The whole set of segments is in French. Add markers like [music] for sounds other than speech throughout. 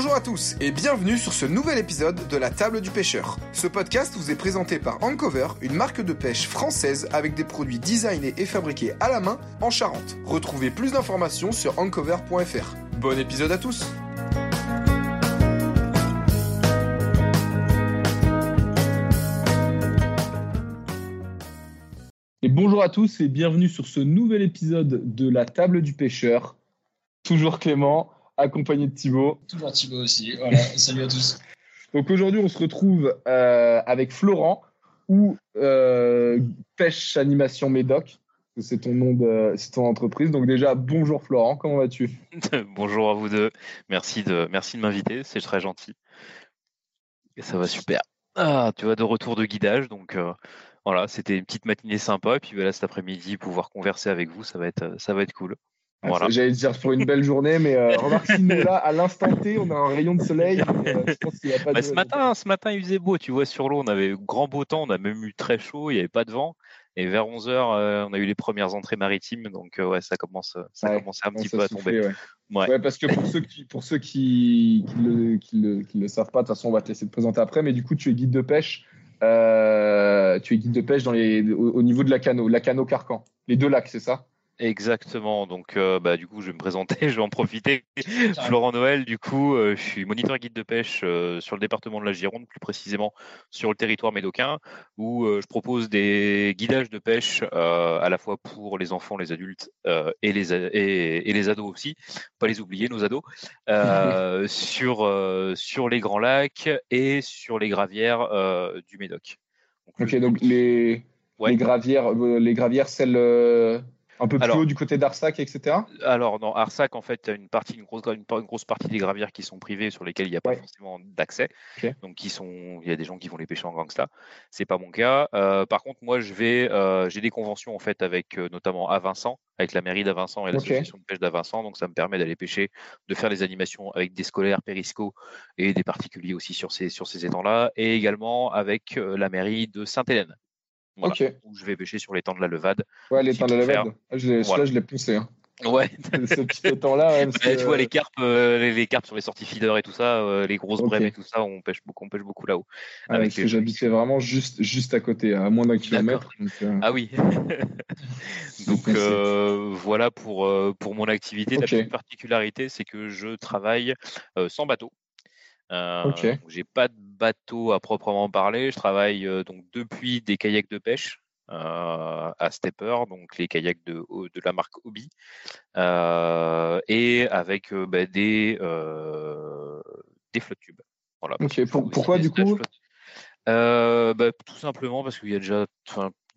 Bonjour à tous et bienvenue sur ce nouvel épisode de la table du pêcheur. Ce podcast vous est présenté par Ancover, une marque de pêche française avec des produits designés et fabriqués à la main en Charente. Retrouvez plus d'informations sur ancover.fr. Bon épisode à tous Et bonjour à tous et bienvenue sur ce nouvel épisode de la table du pêcheur. Toujours Clément, accompagné de Thibaut. Toujours Thibaut aussi. Voilà, [laughs] salut à tous. Donc aujourd'hui, on se retrouve euh, avec Florent ou euh, Pêche Animation Médoc. C'est ton nom de, c'est ton entreprise. Donc déjà, bonjour Florent, comment vas-tu? [laughs] Bonjour à vous deux. Merci de, merci de m'inviter, c'est très gentil. Et ça va super. Ah, tu vois, de retour de guidage, donc euh, voilà, c'était une petite matinée sympa. Et puis voilà, cet après-midi, pouvoir converser avec vous, ça va être, ça va être cool. Ah, Voilà. J'allais dire pour une belle journée, mais euh, [laughs] remarque si nous là, à l'instant T, on a un rayon de soleil. mais, euh, je pense qu'il y a pas Bah, de... ce matin, ce matin, il faisait beau, tu vois, sur l'eau, on avait grand beau temps, on a même eu très chaud, il n'y avait pas de vent. Et vers 11h, on a eu les premières entrées maritimes, donc euh, ouais, ça commence, ça Ouais, commence un petit peu à tomber. ouais. Ouais. Ouais, parce que pour ceux qui, pour ceux qui, qui, le, qui, le, qui le savent pas, de toute façon, on va te laisser te présenter après, mais du coup, tu es guide de pêche. euh, tu es guide de pêche dans les, au, au niveau de la cano, la cano Carcan. Les deux lacs, c'est ça? Exactement. Donc, euh, bah, du coup, je vais me présenter, [laughs] je vais en profiter. Florent Noël, du coup, euh, je suis moniteur guide de pêche euh, sur le département de la Gironde, plus précisément sur le territoire médocain, où je propose des guidages de pêche à la fois pour les enfants, les adultes et, les, et, et les ados aussi, pas les oublier, nos ados, [laughs] sur, sur les grands lacs et sur les gravières du Médoc. Ok, donc les, Ouais. les gravières, les gravières, celles un peu plus Alors- haut du côté d'Arsac, etc. Alors, dans Arsac, en fait, tu as une, partie, une, grosse, une, une grosse partie des gravières qui sont privées, sur lesquelles il n'y a pas Ouais. forcément d'accès. Donc, qui sont, il y a des gens qui vont les pêcher en gangsta. C'est pas mon cas. Euh, par contre, moi, je vais, euh, j'ai des conventions en fait avec euh, notamment à Vincent, avec la mairie d'Avincent et l'association de pêche d'Avincent. Donc, ça me permet d'aller pêcher, de faire des animations avec des scolaires, périsco et des particuliers aussi sur ces, sur ces étangs-là, et également avec la mairie de Sainte-Hélène. Voilà, Ok. où je vais pêcher sur l'étang de la Levade. Ouais, Aussi l'étang de la Levade. Ah, je l'ai- Voilà. Je l'ai poncé. Hein. Ouais, [laughs] Ce petit ouais, que, tu vois les carpes, euh, les, les carpes sur les sorties feeder et tout ça, euh, les grosses Ok. brèmes et tout ça, on pêche beaucoup, on pêche beaucoup là-haut. ah, avec parce que les- j'habitais vraiment juste, juste à côté, à moins d'un kilomètre. donc, euh, Ah oui. [laughs] Donc voilà pour pour mon activité. Ok. La petite particularité, c'est que je travaille sans bateau. Euh, J'ai pas de bateau à proprement parler. Je travaille euh, donc depuis des kayaks de pêche. euh, à Stepper, donc les kayaks de, de la marque Hobby, euh, et avec euh, bah, des, des flottes tubes. Voilà, pour- pourquoi, du coup? bah, Tout simplement parce qu'il y a déjà,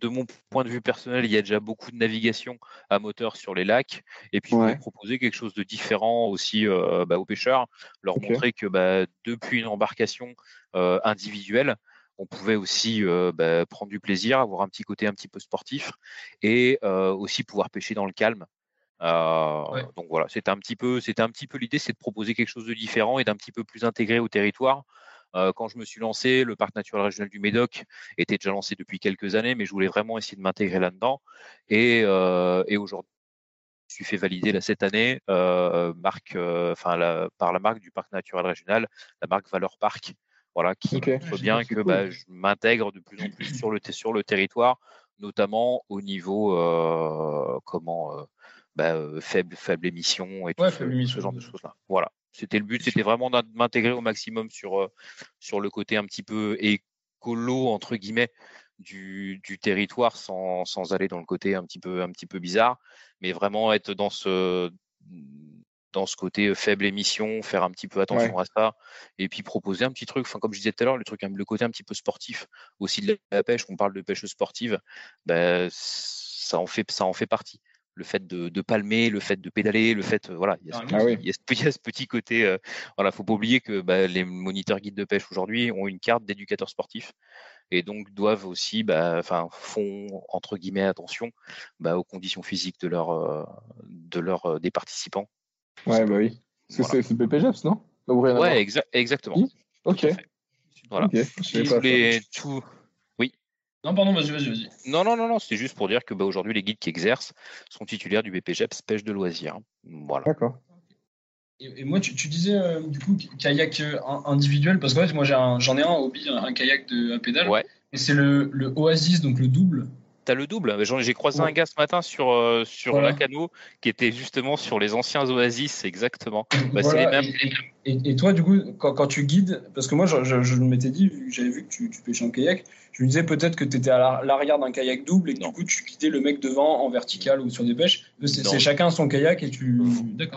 de mon point de vue personnel, il y a déjà beaucoup de navigation à moteur sur les lacs. Et puis, je Ouais. voulais proposer quelque chose de différent aussi euh, bah, aux pêcheurs, leur montrer que bah, depuis une embarcation euh, individuelle, on pouvait aussi euh, bah, prendre du plaisir, avoir un petit côté un petit peu sportif et euh, aussi pouvoir pêcher dans le calme. Euh, Ouais. Donc voilà, c'était un petit peu, c'était un petit peu l'idée, c'est de proposer quelque chose de différent et d'un petit peu plus intégré au territoire. Euh, quand je me suis lancé, le parc naturel régional du Médoc était déjà lancé depuis quelques années, mais je voulais vraiment essayer de m'intégrer là-dedans. Et, euh, et aujourd'hui, je suis fait valider là, cette année euh, marque, euh, enfin, la- par la marque du parc naturel régional, la marque Valeur Parc, voilà, qui montre Ah, bien génial, que bah, je m'intègre de plus en plus sur le, sur le territoire, notamment au niveau euh, comment euh, bah, euh, faible, faible émission et tout Ouais, ce, ce genre de ouais. choses-là. Voilà. C'était le but, c'était vraiment de m'intégrer au maximum sur, euh, sur le côté un petit peu écolo, entre guillemets, du, du territoire sans, sans aller dans le côté un petit peu, un petit peu bizarre, mais vraiment être dans ce, dans ce côté euh, faible émission, faire un petit peu attention à ça, et puis proposer un petit truc, enfin, comme je disais tout à l'heure, le, truc, le côté un petit peu sportif aussi de la pêche, on parle de pêche sportive, ben, ça, en fait, ça en fait partie le fait de, de, palmer, le fait de pédaler, le fait, euh, voilà, il y a ce, Ah oui. il y a ce, [laughs] il y a ce petit côté, euh, voilà, faut pas oublier que bah, les moniteurs guides de pêche aujourd'hui ont une carte d'éducateur sportif et donc doivent aussi, bah, enfin, font entre guillemets attention bah, aux conditions physiques de leur, euh, de leur euh, des participants. Ouais, bah oui. Parce que Voilà. c'est c'est BPGEPS, non? Ouais, exa- exactement. Oui. Ok. Voilà. Je Tous les- tout- Non, pardon, vas-y, vas-y, vas-y. Non, non, non, non, c'est juste pour dire que bah, aujourd'hui, les guides qui exercent sont titulaires du BPGEPS pêche de loisirs. Voilà. D'accord. et, moi, tu, disais du coup kayak individuel, parce que moi j'en ai, un hobby, un, kayak de, à pédale. Ouais. Et c'est le, le Oasis, donc le double. T'as le double. J'ai croisé un gars ce matin sur, euh, sur la canot qui était justement sur les anciens Oasis, exactement. Bah, les mêmes. Et, toi, du coup, quand, quand, tu guides, parce que moi, je, je, m'étais dit, j'avais vu que tu, tu, pêchais en kayak, je me disais peut-être que tu étais à l'arrière d'un kayak double et que du coup, tu guidais le mec devant en vertical ou sur des pêches. C'est chacun son kayak et tu.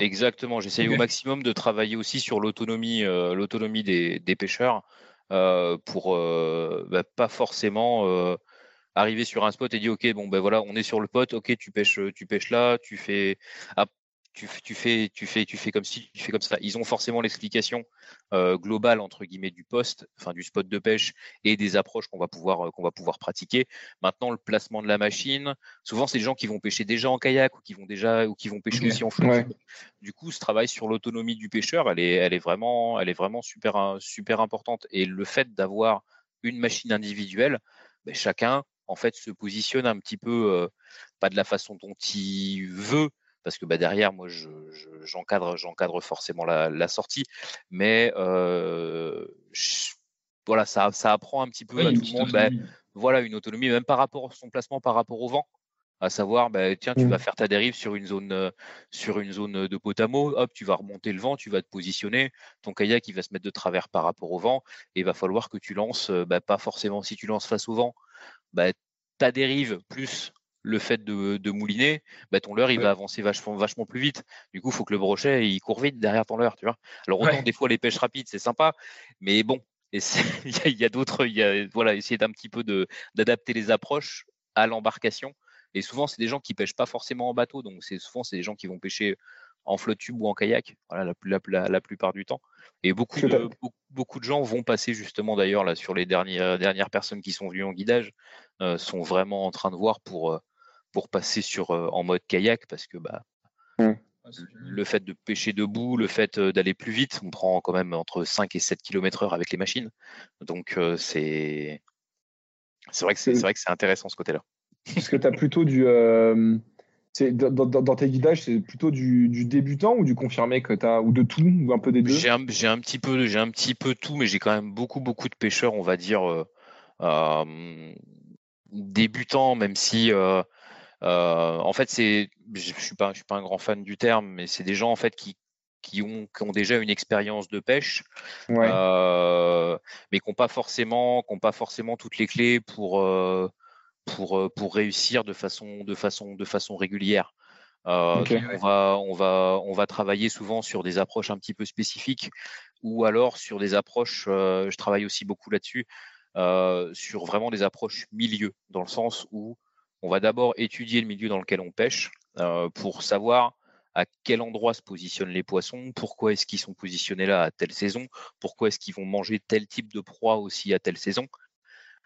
Exactement. J'essaye au maximum de travailler aussi sur l'autonomie euh, l'autonomie des, des, pêcheurs euh, pour bah, pas forcément arriver sur un spot et dire ok bon ben voilà on est sur le pot ok tu pêches tu pêches là tu fais ah, tu, tu, fais tu fais tu fais comme si tu fais comme ça. Ils ont forcément l'explication euh, globale entre guillemets du poste enfin du spot de pêche et des approches qu'on va pouvoir qu'on va pouvoir pratiquer. Maintenant le placement de la machine souvent c'est des gens qui vont pêcher déjà en kayak ou qui vont déjà ou qui vont pêcher aussi en flotte du coup ce travail sur l'autonomie du pêcheur elle est elle est vraiment elle est vraiment super super importante. Et le fait d'avoir une machine individuelle ben, chacun en fait se positionne un petit peu pas de la façon dont il veut parce que bah, derrière moi j'encadre j'encadre forcément la, sortie mais voilà ça, ça apprend un petit peu à tout le monde bah, voilà une autonomie même par rapport à son placement par rapport au vent à savoir bah, tiens tu vas mmh. faire ta dérive sur une zone sur une zone de potamo hop tu vas remonter le vent tu vas te positionner ton kayak il va se mettre de travers par rapport au vent et il va falloir que tu lances pas forcément si tu lances face au vent bah, ta dérive plus le fait de, mouliner, bah, ton leurre il va avancer vachement, vachement plus vite. Du coup, il faut que le brochet il court vite derrière ton leurre, tu vois. Alors autant des fois les pêches rapides c'est sympa, mais bon, [laughs] il y a, d'autres, il voilà, essayer d'un petit peu d'adapter les approches à l'embarcation. Et souvent c'est des gens qui pêchent pas forcément en bateau, donc c'est souvent c'est des gens qui vont pêcher en flotte tube ou en kayak, voilà, la, la, plupart du temps. Et beaucoup de, beaucoup, de gens vont passer justement d'ailleurs là sur les dernières, dernières personnes qui sont venues en guidage, euh, sont vraiment en train de voir pour, euh, pour passer sur, euh, en mode kayak parce que bah, mmh. le fait de pêcher debout, le fait d'aller plus vite, on prend quand même entre 5 et 7 km heure avec les machines. Donc c'est c'est vrai que c'est vrai que c'est intéressant ce côté-là. Parce que tu as plutôt du dans, tes guidages, c'est plutôt du, débutant ou du confirmé que tu as, ou de tout, ou un peu des deux? J'ai un, petit peu, j'ai un petit peu tout, mais j'ai quand même beaucoup, beaucoup de pêcheurs, on va dire, euh, euh, débutants, même si, euh, en fait, c'est, je suis pas, je suis pas un grand fan du terme, mais c'est des gens en fait qui qui ont, qui ont déjà une expérience de pêche, mais qui n'ont pas forcément, qui pas forcément toutes les clés pour pour, euh, pour réussir de façon, de façon, de façon régulière. Euh, on, va, on, va, on va travailler souvent sur des approches un petit peu spécifiques ou alors sur des approches, euh, je travaille aussi beaucoup là-dessus, sur vraiment des approches milieu, dans le sens où on va d'abord étudier le milieu dans lequel on pêche pour savoir à quel endroit se positionnent les poissons, pourquoi est-ce qu'ils sont positionnés là à telle saison, pourquoi est-ce qu'ils vont manger tel type de proie aussi à telle saison.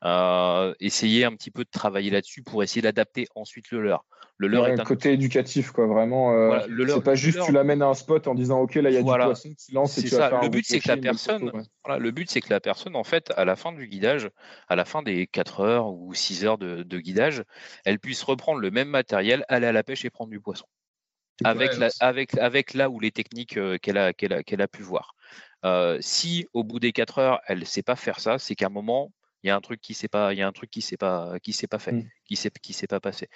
Euh, essayer un petit peu de travailler là-dessus pour essayer d'adapter ensuite le leur. Le leur est un côté éducatif, quoi. Vraiment, euh, c'est pas juste tu l'amènes à un spot en disant ok là il y a du poisson, tu lances et tu ça. le but c'est que la personne, le but c'est que la personne en fait à la fin du guidage, à la fin des 4 heures ou 6 heures de, guidage, elle puisse reprendre le même matériel, aller à la pêche et prendre du poisson. Avec, avec, avec là où les techniques euh, qu'elle a, qu'elle a, qu'elle a pu voir. si au bout des 4 heures, elle ne sait pas faire ça, c'est qu'à un moment, il y a un truc qui s'est pas, il y a un truc qui s'est pas, qui s'est pas fait, mmh. qui s'est, qui s'est pas passé.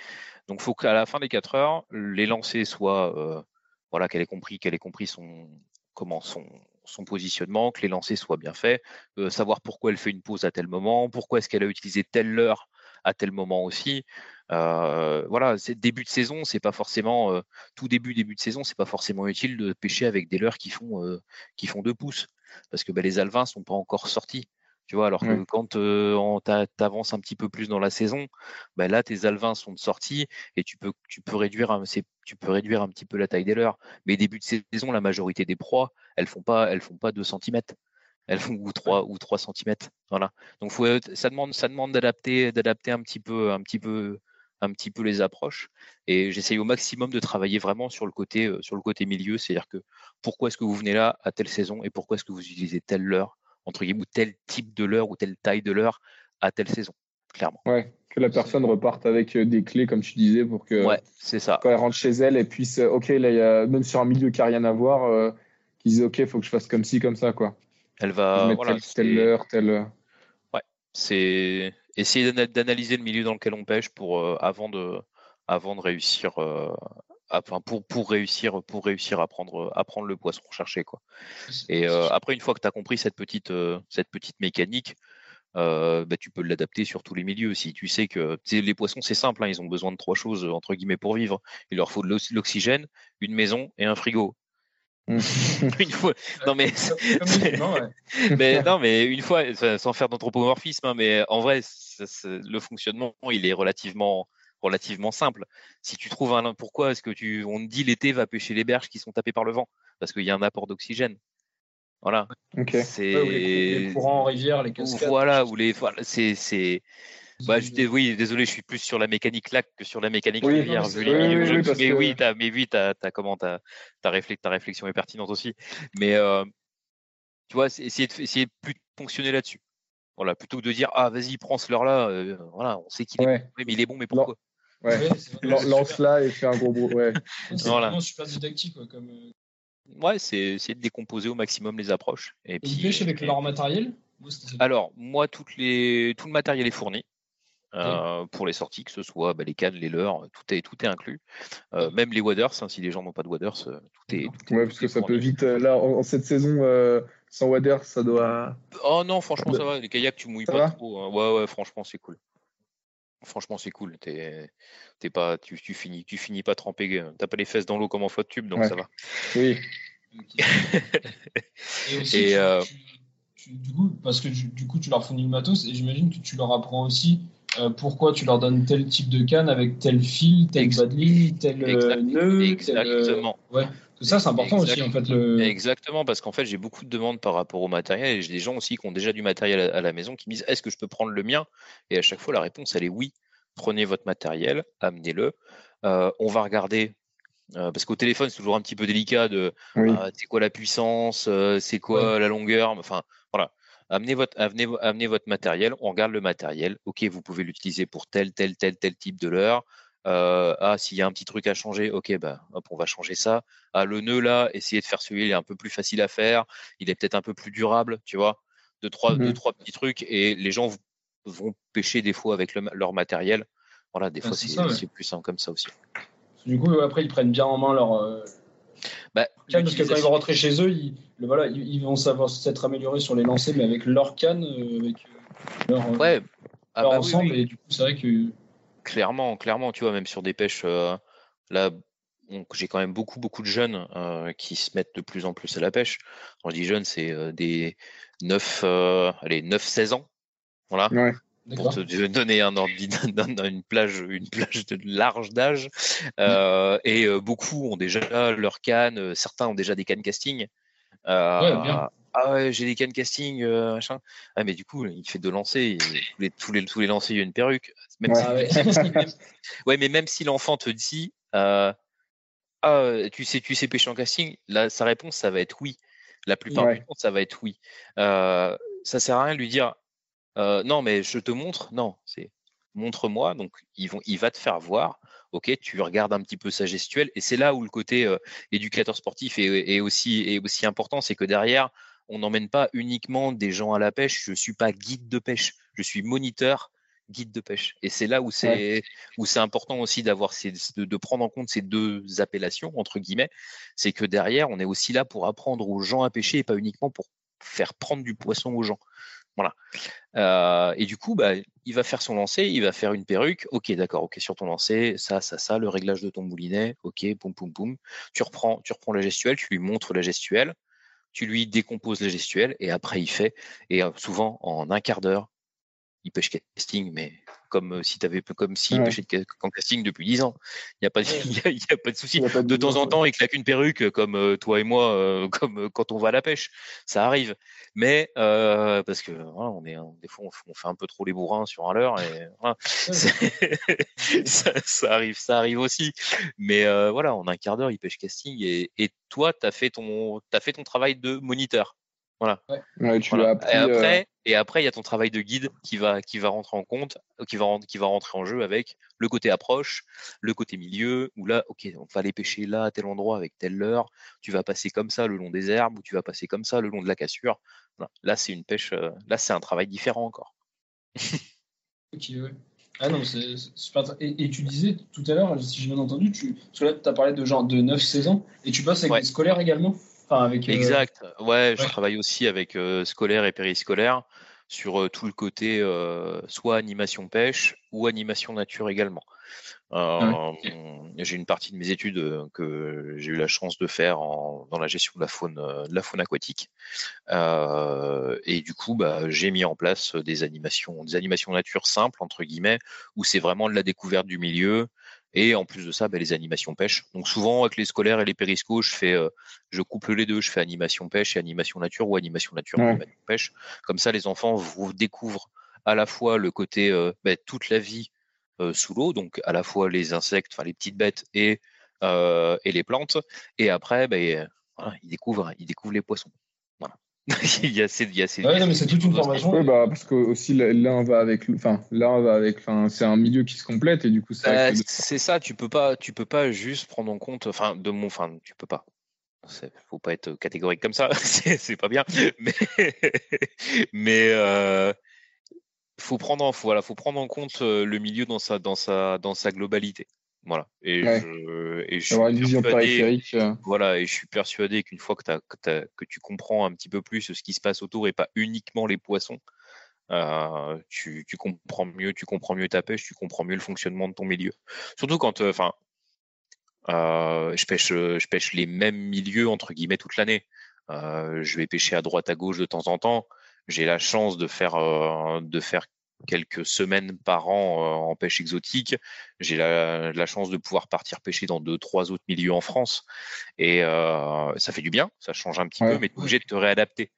Donc, faut qu'à la fin des 4 heures, les lancers soient, euh, voilà, qu'elle ait compris, qu'elle ait compris son, comment son, son positionnement, que les lancers soient bien faits, euh, savoir pourquoi elle fait une pause à tel moment, pourquoi est-ce qu'elle a utilisé telle leurre à tel moment aussi. Euh, voilà, c'est début de saison, c'est pas forcément tout début début de saison, c'est pas forcément utile de pêcher avec des leurres qui font qui font deux pouces parce que ben, les alvins sont pas encore sortis. Tu vois, alors que quand tu avances un petit peu plus dans la saison, bah là, tes alvins sont de sortie et tu peux, tu, peux réduire un, tu peux réduire un petit peu la taille des leurs. Mais début de saison, la majorité des proies, elles font pas, elles font pas 2 cm. Elles font ou 3 ou 3 cm. Voilà. Donc faut, ça demande, ça demande d'adapter, d'adapter un petit peu, un petit peu, un petit peu les approches. Et j'essaye au maximum de travailler vraiment sur le côté, sur le côté milieu, c'est-à-dire que pourquoi est-ce que vous venez là à telle saison et pourquoi est-ce que vous utilisez telle leurre entre guillemets, ou tel type de leurre ou telle taille de leurre à telle saison, clairement. Ouais, que la personne reparte avec euh, des clés, comme tu disais, pour que ouais, c'est ça. quand elle rentre chez elle, elle puisse, euh, ok, là, y a, même sur un milieu qui n'a rien à voir, euh, qui disent ok, il faut que je fasse comme ci, comme ça, quoi. Elle va. Mettre Voilà, telle, heure, telle. c'est essayer d'ana- d'analyser le milieu dans lequel on pêche pour euh, avant de avant de réussir euh, enfin, pour pour réussir pour réussir à prendre à prendre le poisson recherché quoi. Et euh, après une fois que tu as compris cette petite euh, cette petite mécanique euh, bah, tu peux l'adapter sur tous les milieux si tu sais que les poissons c'est simple hein, ils ont besoin de trois choses entre guillemets pour vivre. Il leur faut de l'ox- l'oxygène une maison et un frigo. Mm. [laughs] une fois non mais [laughs] [laughs] non, mais une fois, sans faire d'anthropomorphisme, hein, mais en vrai, le fonctionnement, il est relativement, relativement simple. Si tu trouves un, pourquoi est-ce que tu, on te dit l'été va pêcher les berges qui sont tapées par le vent, parce qu'il y a un apport d'oxygène. Voilà. Ok. C'est Ouais, ou les, les courants en rivière, les cascades. voilà où les, voilà, c'est, c'est. Bah, je, oui, désolé, je suis plus sur la mécanique lac que sur la mécanique Oui, rivière. non, vu les oui, mais que- oui, t'as, mais oui, t'as, t'as comment, ta, ta, réflex- ta réflexion est pertinente aussi. Mais euh, tu vois, c'est- essayer de, essayer de plus fonctionner là-dessus. Voilà, plutôt que de dire ah vas-y prends ce leurre là, euh, voilà, on sait qu'il est Ouais. bon, mais il est bon, mais pourquoi? Ouais. Ouais, c'est vrai, Lan- c'est Lance super- là et fais un gros bro. Ouais. [laughs] C'est Voilà. vraiment super didactique. Quoi, comme, euh, Ouais, c'est essayer de décomposer au maximum les approches. Et Et puis, ils pêchent avec et- leur matériel? Alors, moi, toutes les, tout le matériel est fourni. euh, pour les sorties, que ce soit bah, les cannes, les leurres, tout est, tout est inclus. Euh, même les waders, hein, si les gens n'ont pas de waders, euh, tout est. tout est- Ouais, tout parce que ça fourni. peut vite. euh, Là, en, en cette saison, euh, sans Wader, ça doit. Oh non, franchement, ça va. Les kayaks, tu mouilles Ça pas trop. hein. Ouais, ouais, franchement, c'est cool. Franchement, c'est cool. T'es, t'es pas, tu, tu finis, tu finis pas trempé. euh, T'as pas les fesses dans l'eau comme en flotte tube, donc Ouais. ça va. Oui. Et [laughs] aussi, Et, tu- euh, tu- tu- du coup, parce que tu- du coup, tu leur fournis le matos et j'imagine que tu leur apprends aussi euh, pourquoi tu leur donnes tel type de canne avec tel fil, tel Ex- bas de ligne, tel Exact- nœud. tel, euh, Exactement. tout ça, c'est important aussi, en fait. Le... Exactement, parce qu'en fait, j'ai beaucoup de demandes par rapport au matériel et j'ai des gens aussi qui ont déjà du matériel à, à la maison qui me disent est-ce que je peux prendre le mien? Et à chaque fois, la réponse, elle est oui. Prenez votre matériel, amenez-le. Euh, on va regarder. euh, parce qu'au téléphone, c'est toujours un petit peu délicat de Oui. ah, c'est quoi la puissance, euh, c'est quoi la longueur, enfin voilà. Amenez votre, amenez, amenez votre matériel, on regarde le matériel. Ok, vous pouvez l'utiliser pour tel, tel, tel, tel type de leurre. Euh, ah, s'il y a un petit truc à changer, ok, bah, hop, on va changer ça. Ah, le nœud là, essayez de faire celui-là, il est un peu plus facile à faire, il est peut-être un peu plus durable, tu vois. Deux, trois, deux, trois petits trucs et les gens vont pêcher des fois avec le- leur matériel. Voilà, des Ah, fois c'est ouais. plus simple comme ça aussi. Du coup, après, ils prennent bien en main leur. euh, Bah, canne, parce que quand ils vont rentrer chez eux, ils, le- voilà, ils, vont savoir s'être améliorés sur les lancers, mais avec leur canne, euh, avec leur, euh, Ouais, ah leur bah oui, ensemble. oui. Et du coup, c'est vrai que. Clairement, clairement, tu vois, même sur des pêches, euh, là, j'ai quand même beaucoup, beaucoup de jeunes euh, qui se mettent de plus en plus à la pêche. Quand je dis jeunes, c'est euh, des 9, euh, allez, 9, 16 ans. Voilà, Ouais. pour te [laughs] donner un ordre [laughs] une plage, une plage de large d'âge. Euh, et beaucoup ont déjà leur canne, certains ont déjà des cannes casting. Euh, Ouais, bien. Ah ouais, j'ai des cannes casting, euh, machin. Ah, mais du coup, il fait deux lancers, et tous les, tous les, tous les lancers, il y a une perruque. Même Ouais. si- Ah ouais. [laughs] même si- même- ouais, mais même si l'enfant te dit, euh, ah, tu sais, tu sais pêcher en casting, là, sa réponse, ça va être oui. La plupart Ouais. du temps, ça va être oui. Euh, ça sert à rien de lui dire, euh, non, mais je te montre. Non, c'est montre-moi. Donc, ils vont, il va te faire voir. Ok, tu regardes un petit peu sa gestuelle. Et c'est là où le côté euh, éducateur sportif est, est aussi, est aussi important. C'est que derrière, on n'emmène pas uniquement des gens à la pêche. Je suis pas guide de pêche. Je suis moniteur guide de pêche. Et c'est là où c'est où c'est important aussi d'avoir ces, de, de prendre en compte ces deux appellations entre guillemets. C'est que derrière, on est aussi là pour apprendre aux gens à pêcher et pas uniquement pour faire prendre du poisson aux gens. Voilà. Euh, et du coup, bah, il va faire son lancer, il va faire une perruque. Ok, d'accord, ok, sur ton lancer, ça, ça, ça, le réglage de ton moulinet. Ok, poum, poum, poum. Tu reprends, tu reprends la gestuelle, tu lui montres la gestuelle, tu lui décomposes la gestuelle et après il fait. Et euh, souvent, en un quart d'heure, pêche casting, mais comme euh, si tu avais comme s'il Ouais. ca- en casting depuis 10 ans. Il n'y a pas de, [laughs] il y a, il y a pas de souci. Pas De temps en temps, il claque une perruque comme euh, toi et moi, euh, [laughs] comme quand on va à la pêche. Ça arrive. Mais euh, parce que voilà, on est des fois on fait, on fait un peu trop les bourrins sur un leurre et [laughs] voilà. C'est- ça, ça arrive, ça arrive aussi. Mais euh, voilà, en un quart d'heure, il pêche casting et, et toi, tu as fait ton, as fait ton travail de moniteur. Voilà. Ouais, tu Voilà. l'as appris, et euh, après, et après, il y a ton travail de guide qui va, qui va rentrer en compte, euh, qui va, qui va rentrer en jeu avec le côté approche, le côté milieu, où là, ok, on va aller pêcher là, à tel endroit, avec telle leurre, tu vas passer comme ça le long des herbes, ou tu vas passer comme ça le long de la cassure. Voilà. Là, c'est une pêche, euh, là, c'est un travail différent encore. [laughs] Ok, ouais. Ah non, c'est super. Et, et tu disais tout à l'heure, si j'ai bien entendu, tu, parce que là, tu as parlé de genre de 9-16 ans, et tu passes avec Ouais. des scolaires également? Enfin, avec. euh, Exact. Ouais, je travaille aussi avec euh, scolaire et périscolaire sur euh, tout le côté euh, soit animation pêche ou animation nature également. Euh, J'ai une partie de mes études que j'ai eu la chance de faire en- dans la gestion de la faune, de la faune aquatique. Euh, et du coup, bah, j'ai mis en place des animations, des animations nature simples entre guillemets, où c'est vraiment de la découverte du milieu. Et en plus de ça, bah, les animations pêche. Donc souvent avec les scolaires et les périscos, je fais, euh, je couple les deux. Je fais animation pêche et animation nature ou animation nature Ouais. animation pêche. Comme ça, les enfants vous découvrent à la fois le côté euh, bah, toute la vie euh, sous l'eau, donc à la fois les insectes, enfin les petites bêtes et et les plantes. Et après, bah, voilà, ils découvrent, ils découvrent les poissons. [laughs] Il y a ces, il y a ces- Ouais, non, mais c'est toute une formation. Ouais, bah, parce que aussi l'un va avec, enfin, l'un va avec, enfin, c'est un milieu qui se complète et du coup, c'est Bah, c'est ça, tu peux pas, tu peux pas juste prendre en compte, enfin, de mon, enfin, tu peux pas. C'est- Faut pas être catégorique comme ça, [laughs] c'est c'est pas bien. [laughs] Mais, mais euh, faut prendre, en, faut, voilà, faut prendre en compte euh, le milieu dans sa, dans sa, dans sa globalité. Voilà. Et Ouais. je, et je suis avoir une vision persuadé- périphérique. euh, Voilà, et je suis persuadé qu'une fois que, que, tu comprends un petit peu plus ce qui se passe autour et pas uniquement les poissons, euh, tu, tu comprends mieux, tu comprends mieux ta pêche, tu comprends mieux le fonctionnement de ton milieu. Surtout quand, euh, enfin, euh, je pêche, je pêche les mêmes milieux entre guillemets toute l'année. Euh, je vais pêcher à droite à gauche de temps en temps. J'ai la chance de faire, de faire quelques semaines par an euh, en pêche exotique. J'ai la, la chance de pouvoir partir pêcher dans deux, trois autres milieux en France. Et euh, ça fait du bien, ça change un petit Ouais. peu, mais tu es obligé de te réadapter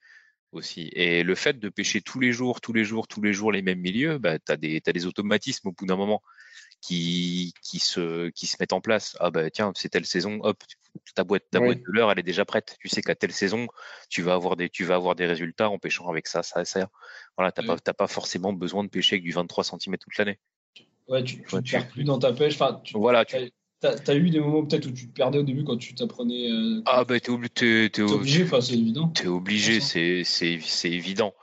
aussi. Et le fait de pêcher tous les jours, tous les jours, tous les jours les mêmes milieux, bah, tu as, des automatismes au bout d'un moment qui, qui, se, qui se mettent en place. Ah bah tiens, c'est telle saison, hop, ta boîte, ta Oui. boîte de l'heure, elle est déjà prête. Tu sais qu'à telle saison, tu vas avoir des, tu vas avoir des résultats en pêchant avec ça, ça, ça. Voilà, t'as Oui. pas, t'as pas forcément besoin de pêcher avec du 23 cm toute l'année. Ouais, tu, tu tu- perds plus dans ta pêche. Enfin, tu Voilà, tu, as, eu des moments peut-être où tu te perdais au début quand tu t'apprenais. Euh, ah bah t'es obligé, t'es, obligé, c'est évident. T'es obligé, c'est évident.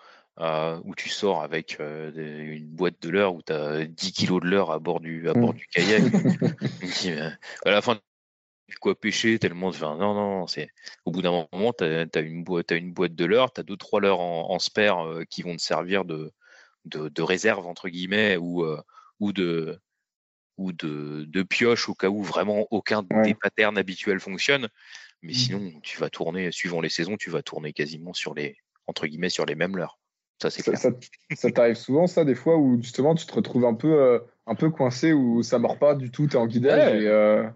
Euh, où tu sors avec euh, une boîte de leurre où tu as 10 kilos de leurre à bord du à bord du kayak. [laughs] Dis, euh, à la fin, tu quoi pêcher? Tellement enfin, non non, c'est au bout d'un moment tu as, une boîte une boîte de leurre, tu as deux trois leurres en, en spare euh, qui vont te servir de de, de réserve entre guillemets ou ou de ou de, de pioche au cas où vraiment aucun Ouais. des patterns habituels fonctionne. Mais Mm. sinon, tu vas tourner, suivant les saisons, tu vas tourner quasiment sur les, entre guillemets, sur les mêmes leurres. Ça, c'est Ça, clair. ça- ça t'arrive souvent, ça, des fois, où justement tu te retrouves un peu, euh, un peu coincé, où ça mord pas du tout, t'es en guidage. Ouais. Et, euh,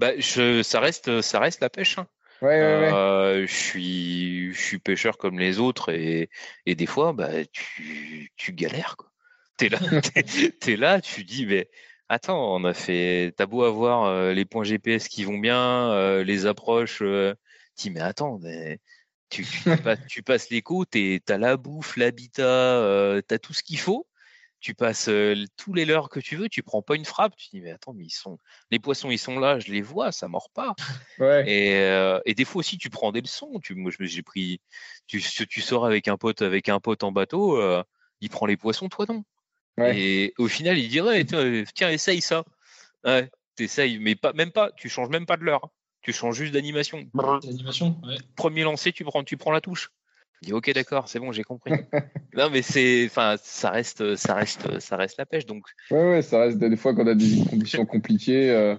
Bah, je, ça reste, ça reste la pêche. hein. ouais, ouais, ouais. Euh, je suis, je suis pêcheur comme les autres et, et des fois, bah, tu, tu galères. Quoi. T'es là, [laughs] t'es, t'es là, tu dis, mais attends, on a fait, t'as beau avoir les points GPS qui vont bien, les approches, tu dis, mais attends, mais tu, tu, tu [laughs] passes, tu passes les côtes et t'as la bouffe, l'habitat, euh, t'as tout ce qu'il faut. Tu passes euh, tous les leurres que tu veux, tu prends pas une frappe, tu dis mais attends mais ils sont les poissons ils sont là, je les vois, ça mord pas. [laughs] ouais. Et, euh, et des fois aussi, tu prends des leçons. Tu, moi, je me- j'ai pris, tu, tu sors avec un pote, avec un pote en bateau, euh, il prend les poissons, toi non. Ouais. Et au final, il dirait, tiens, tiens, essaye ça. Ouais, t'essayes, mais pas, même pas, tu changes même pas de l'heure. Tu changes juste d'animation. L'animation, ouais. Premier lancé, tu prends, tu prends la touche. Il dit, ok, d'accord, c'est bon, j'ai compris. [laughs] non, mais c'est, enfin, ça reste, ça reste, ça reste la pêche. Donc, Ouais, ouais, ça reste des fois quand on a des conditions [laughs] compliquées. euh,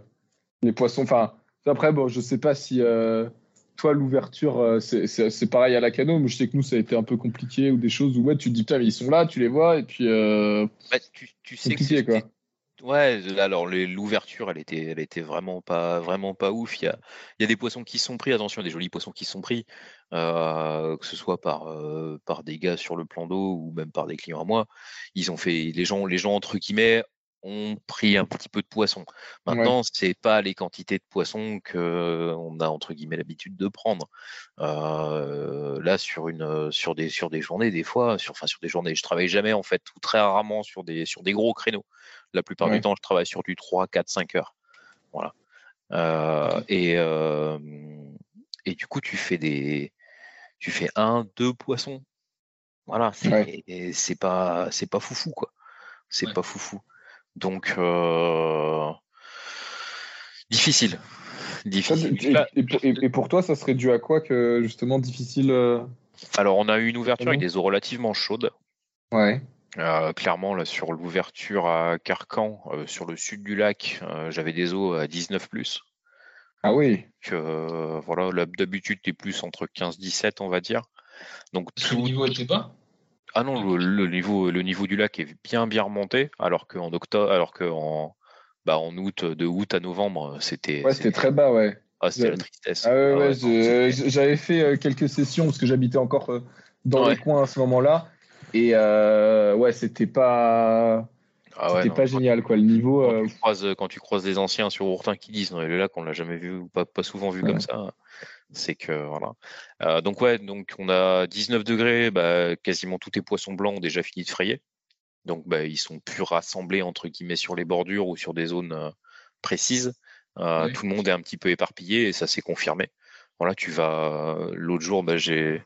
les poissons, enfin, après, bon, je sais pas si euh, toi, l'ouverture, euh, c'est- pareil à la cano, mais je sais que nous, ça a été un peu compliqué ou des choses où ouais, tu te dis, putain, mais ils sont là, tu les vois, et puis. euh, bah, tu, tu sais que Compliqué, c'est- quoi. Ouais, alors l'ouverture, elle était, elle était vraiment pas, vraiment pas ouf. Il y a, il y a des poissons qui sont pris, attention, des jolis poissons qui sont pris, euh, que ce soit par, euh, par des gars sur le plan d'eau ou même par des clients à moi. Ils ont fait, les gens, les gens entre guillemets ont pris un petit peu de poisson. Maintenant, ce c'est pas les quantités de poisson que on a entre guillemets l'habitude de prendre. là, sur une, sur des, sur des journées, des fois, sur, enfin sur des journées, je travaille jamais en fait, ou très rarement sur des, sur des gros créneaux. La plupart du temps, je travaille sur du 3, 4, 5 heures. Voilà. et, et du coup, tu fais des, tu fais un, deux poissons. Voilà, c'est pas, c'est pas foufou quoi. C'est pas foufou. Donc difficile. difficile. Et, pour toi, ça serait dû à quoi que justement difficile Alors, on a eu une ouverture avec des eaux relativement chaudes. Ouais. Euh, clairement, là, sur l'ouverture à Carcan, euh, sur le sud du lac, euh, j'avais des eaux à 19 plus. Ah oui. Que, voilà, d'habitude, tu es plus entre 15-17, on va dire. Donc, Le niveau était bas? Ah non, le, niveau, le niveau du lac est bien, bien remonté, alors qu'en octobre, alors qu'en bah, en août, de août à novembre, c'était. Ouais, c'était très bas, ouais. Ah, c'était la tristesse. Ah ouais, ah ouais, j'avais fait quelques sessions parce que j'habitais encore dans les coins à ce moment-là. Et euh, ouais, c'était pas. Ah c'était pas génial quoi le niveau. Quand, tu euh, croises, quand tu croises des anciens sur Ourtin qui disent le lac on l'a jamais vu pas, pas souvent vu comme ça, c'est que voilà. Euh, donc ouais donc on a 19 degrés, bah, quasiment tous tes poissons blancs ont déjà fini de frayer. Donc bah, ils sont plus rassemblés entre guillemets sur les bordures ou sur des zones précises. Tout le monde est un petit peu éparpillé et ça s'est confirmé. Voilà tu vas l'autre jour bah, j'ai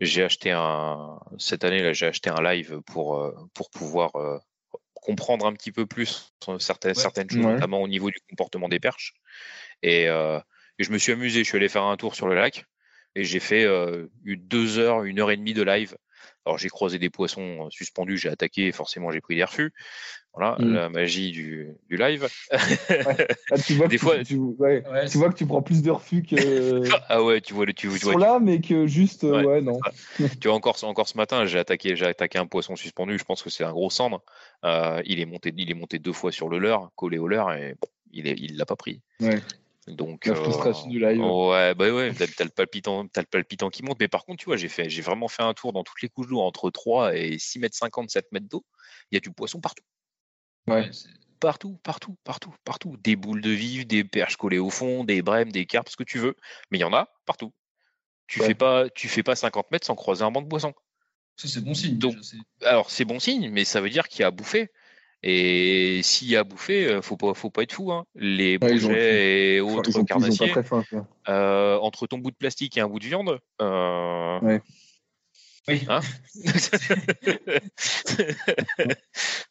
j'ai acheté un cette année là, j'ai acheté un live pour euh, pour pouvoir euh, comprendre un petit peu plus certaines certaines choses, notamment au niveau du comportement des perches. Et, euh, et, je me suis amusé. Je suis allé faire un tour sur le lac et j'ai fait euh, deux heures, une heure et demie de live alors j'ai croisé des poissons euh, suspendus, j'ai attaqué, forcément j'ai pris des refus. Voilà, mmh. la magie du, du live. [laughs] Tu vois des fois, tu, ouais. tu, vois que tu prends plus de refus que. [laughs] ah ouais, tu vois le tu, vois, là, mais que juste euh, ouais, non. [laughs] tu vois encore encore ce matin, j'ai attaqué j'ai attaqué un poisson suspendu. Je pense que c'est un gros cendre. Euh, il est monté il est monté deux fois sur le leurre, collé au leurre et bon, il est il l'a pas pris. Ouais. Donc, la frustration du live. Ouais, bah ouais, t'as le palpitant, as le palpitant qui monte. Mais par contre, tu vois, j'ai fait, j'ai vraiment fait un tour dans toutes les couches d'eau entre 3 et 6 mètres 50, 7 mètres d'eau. Il y a du poisson partout. Ouais. Partout, partout, partout, partout. Des boules de vivre, des perches collées au fond, des brèmes, des carpes, ce que tu veux. Mais il y en a partout. Tu fais pas, tu fais pas 50 mètres sans croiser un banc de poisson. Ça, c'est bon signe. Donc, alors, c'est bon signe, mais ça veut dire qu'il y a à bouffer. Et s'il y a à bouffer, euh, faut pas, faut pas être fou. Hein. Les bourgets et autres carnassiers, euh, entre ton bout de plastique et un bout de viande. Euh... Ouais. Oui. Hein [laughs]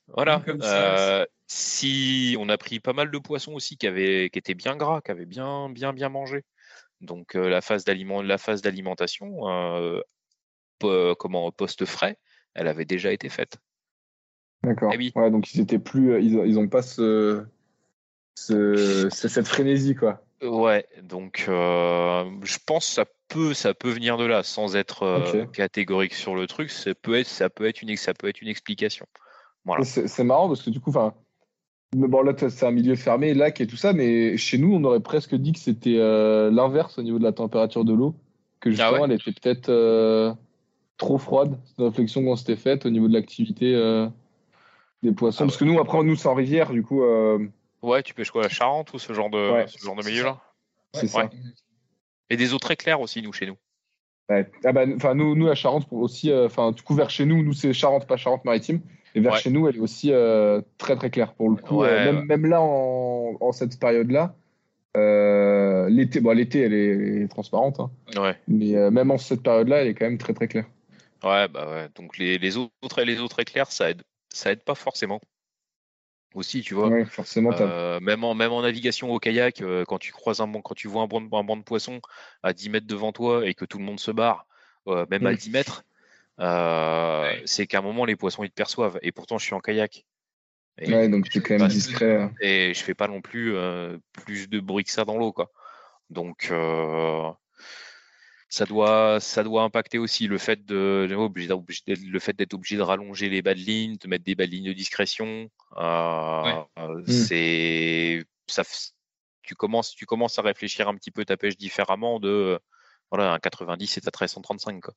voilà. Euh, si on a pris pas mal de poissons aussi qui avaient, qui étaient bien gras, qui avaient bien, bien, bien mangé. Donc la phase d'aliment, la phase d'alimentation, comment post frais, elle avait déjà été faite. D'accord. Eh ouais, donc ils étaient plus, euh, ils, ils ont pas ce, ce, cette frénésie quoi. Ouais, donc euh, je pense que ça peut, ça peut venir de là, sans être euh, catégorique sur le truc. Ça peut être, ça peut être une, ça peut être une explication. Voilà. C'est marrant parce que du coup, enfin, bon là c'est un milieu fermé, lac et tout ça, mais chez nous on aurait presque dit que c'était l'inverse au niveau de la température de l'eau, que ah justement elle était peut-être trop froide. C'est une réflexion qu'on s'était faite au niveau de l'activité des poissons. Ah parce que nous, après, nous, c'est en rivière, du coup. Euh, ouais, tu pêches quoi, la Charente ou ce genre de, ce genre de milieu-là C'est ça. Et des eaux très claires aussi, nous, chez nous. Ouais. Ah bah, nous, nous, la Charente, aussi, euh, enfin, du coup, vers chez nous, nous, c'est Charente, pas Charente-Maritime. Et vers chez nous, elle est aussi euh, très, très claire. Pour le coup, même, même, là, en, en cette période-là, l'été, bon, l'été, elle est transparente. Hein. Ouais. Mais même en cette période-là, elle est quand même très, très claire. Ouais, bah ouais. Donc, les, les, eaux, les eaux très claires, ça aide ça aide pas forcément. Aussi, tu vois. forcément. Euh, même, en, même en navigation au kayak, euh, quand tu croises un quand tu vois un banc, de, un banc de poisson à 10 mètres devant toi et que tout le monde se barre, euh, même à 10 mètres, c'est qu'à un moment les poissons ils te perçoivent. Et pourtant, je suis en kayak. ouais, donc tu es quand même discret. Hein. Et je fais pas non plus plus de bruit que ça dans l'eau, quoi. Donc, ça doit, ça doit impacter aussi le fait de, le fait d'être obligé de rallonger les bas de ligne, de mettre des bas de ligne de discrétion. Euh, euh, mmh. C'est, ça, tu commences, tu commences à réfléchir un petit peu ta pêche différemment de, voilà, un 90 c'est à 1335 quoi.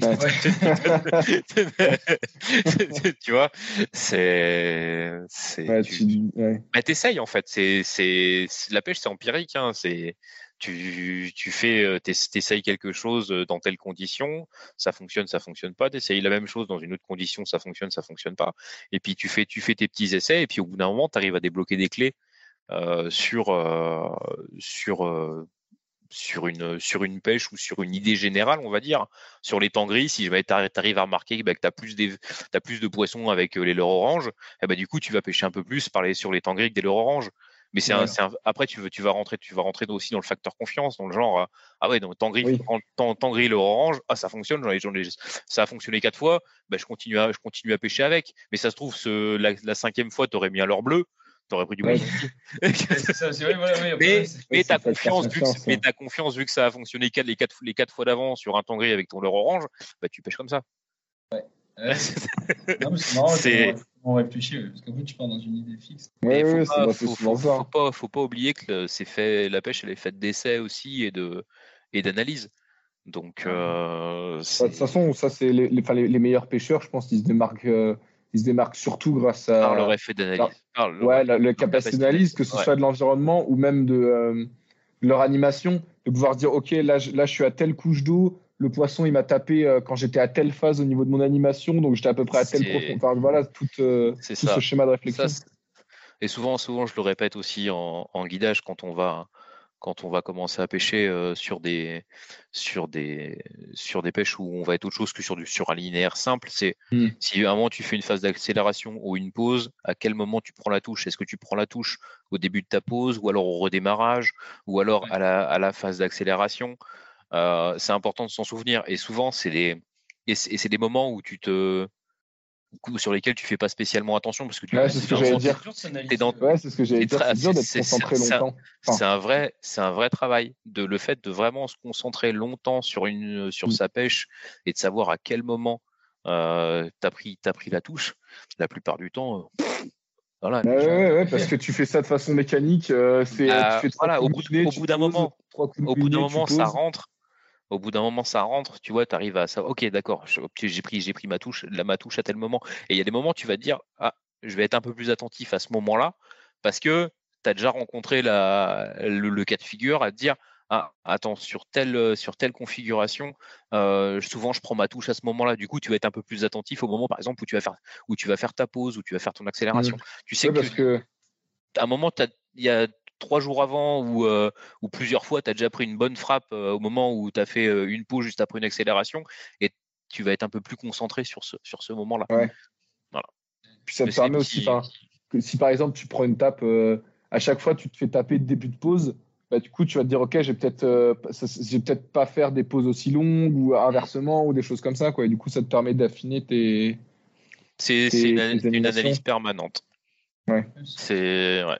Ouais. [laughs] [laughs] tu vois, c'est, c'est, Ouais, tu- tu- ouais. bah, t'essayes en fait. C'est, c'est- la pêche, c'est empirique. Hein. C'est, tu, tu fais, euh, quelque chose euh, dans telle condition, ça fonctionne, ça fonctionne pas. T'essayes la même chose dans une autre condition, ça fonctionne, ça fonctionne pas. Et puis tu fais, tu fais tes petits essais, et puis au bout d'un moment, tu arrives à débloquer des clés euh, sur, une, pêche ou sur une idée générale, on va dire. Sur les temps gris, si tu arrives à remarquer bah, que tu as plus, des, plus de poissons avec les leurres oranges, eh ben, du coup, tu vas pêcher un peu plus par les, sur les temps que des leurres oranges. Mais c'est un, Ouais. c'est un- après, tu, veux, tu vas rentrer, tu vas rentrer aussi dans le facteur confiance, dans le genre, euh, ah ouais, donc gris, Oui. leurre orange, ah ça fonctionne, ça a fonctionné quatre fois, bah, je continue à, je continue à pêcher avec. Mais ça se trouve, ce, la, la cinquième fois, tu aurais mis un leurre bleu, tu aurais pris du après, Mais, le facteur confiance, vu que, confiance, mais ouais. t'as confiance vu que ça a fonctionné quatre, les, quatre, les quatre fois d'avant sur un gris avec ton leurre orange, bah tu pêches comme ça. Ouais, non, mais c'est marrant, C'est- c'est... on réfléchit, parce qu'en fait, tu pars dans une idée fixe. Ouais, pas- c'est c'est faut, souvent faut- faut pas, faut pas oublier que le- c'est fait, la pêche, elle est faite d'essais aussi et de et d'analyse. Donc, euh, Bah, De toute façon, ça, c'est les, les, enfin, les, les meilleurs pêcheurs, je pense qu'ils se démarquent, euh, ils se démarquent surtout grâce à par leur effet d'analyse. Par leur- ouais, la, capacité d'analyse, que ce Ouais. soit de l'environnement ou même de euh, leur animation, de pouvoir dire, OK, là, je, là, je suis à telle couche d'eau, le poisson, il m'a tapé euh, quand j'étais à telle phase au niveau de mon animation, donc j'étais à peu près à telle profondeur. Enfin, voilà, tout, euh, tout ce schéma de réflexion. Ça, et souvent, souvent, je le répète aussi en, en guidage quand on va quand on va commencer à pêcher euh, sur des sur des sur des pêches où on va être autre chose que sur du sur un linéaire simple. C'est Mm. si à un moment tu fais une phase d'accélération ou une pause, à quel moment tu prends la touche? Est-ce que tu prends la touche au début de ta pause ou alors au redémarrage ou alors à la à la phase d'accélération? Euh, C'est important de s'en souvenir. Et souvent, c'est des et c'est des moments où tu te sur lesquels tu fais pas spécialement attention parce que tu Ouais, c'est ce que j'allais dans- dire. T'es dans- Ouais, c'est ce que j'allais dire. C'est dur d'être concentré longtemps. Enfin. c'est un vrai, c'est un vrai travail de le fait de vraiment se concentrer longtemps sur une, sur Mm. sa pêche et de savoir à quel moment euh, t'as pris, t'as pris la touche. La plupart du temps, euh, voilà. Ouais, les gens- ouais, ouais, parce [laughs] que tu fais ça de façon mécanique. euh, c'est, Bah, tu fais trois voilà, au coups au bout d'un moment, au bout d'un moment, ça rentre. Au bout d'un moment, ça rentre. Tu vois, tu arrives à ça. Ok, d'accord. J'ai pris, j'ai pris ma touche, la ma touche à tel moment. Et il y a des moments, tu vas te dire, ah, je vais être un peu plus attentif à ce moment-là, parce que tu as déjà rencontré la, le, le cas de figure à te dire, ah, attends, sur telle, sur telle configuration, euh, souvent je prends ma touche à ce moment-là. Du coup, tu vas être un peu plus attentif au moment, par exemple, où tu vas faire, où tu vas faire ta pause, où tu vas faire ton accélération. Tu sais Ouais, que parce que à un moment, il y a trois jours avant ou, euh, ou plusieurs fois, tu as déjà pris une bonne frappe euh, au moment où tu as fait euh, une pause juste après une accélération et tu vas être un peu plus concentré sur ce, sur ce moment-là. puis ça Mais te permet aussi, que si par exemple tu prends une tape, à chaque fois tu te fais taper de début de pause, bah, du coup tu vas te dire ok, je vais peut-être, peut-être pas faire des pauses aussi longues ou inversement ou des choses comme ça quoi. Et du coup ça te permet d'affiner tes. C'est une, une analyse permanente. Ouais. C'est ouais.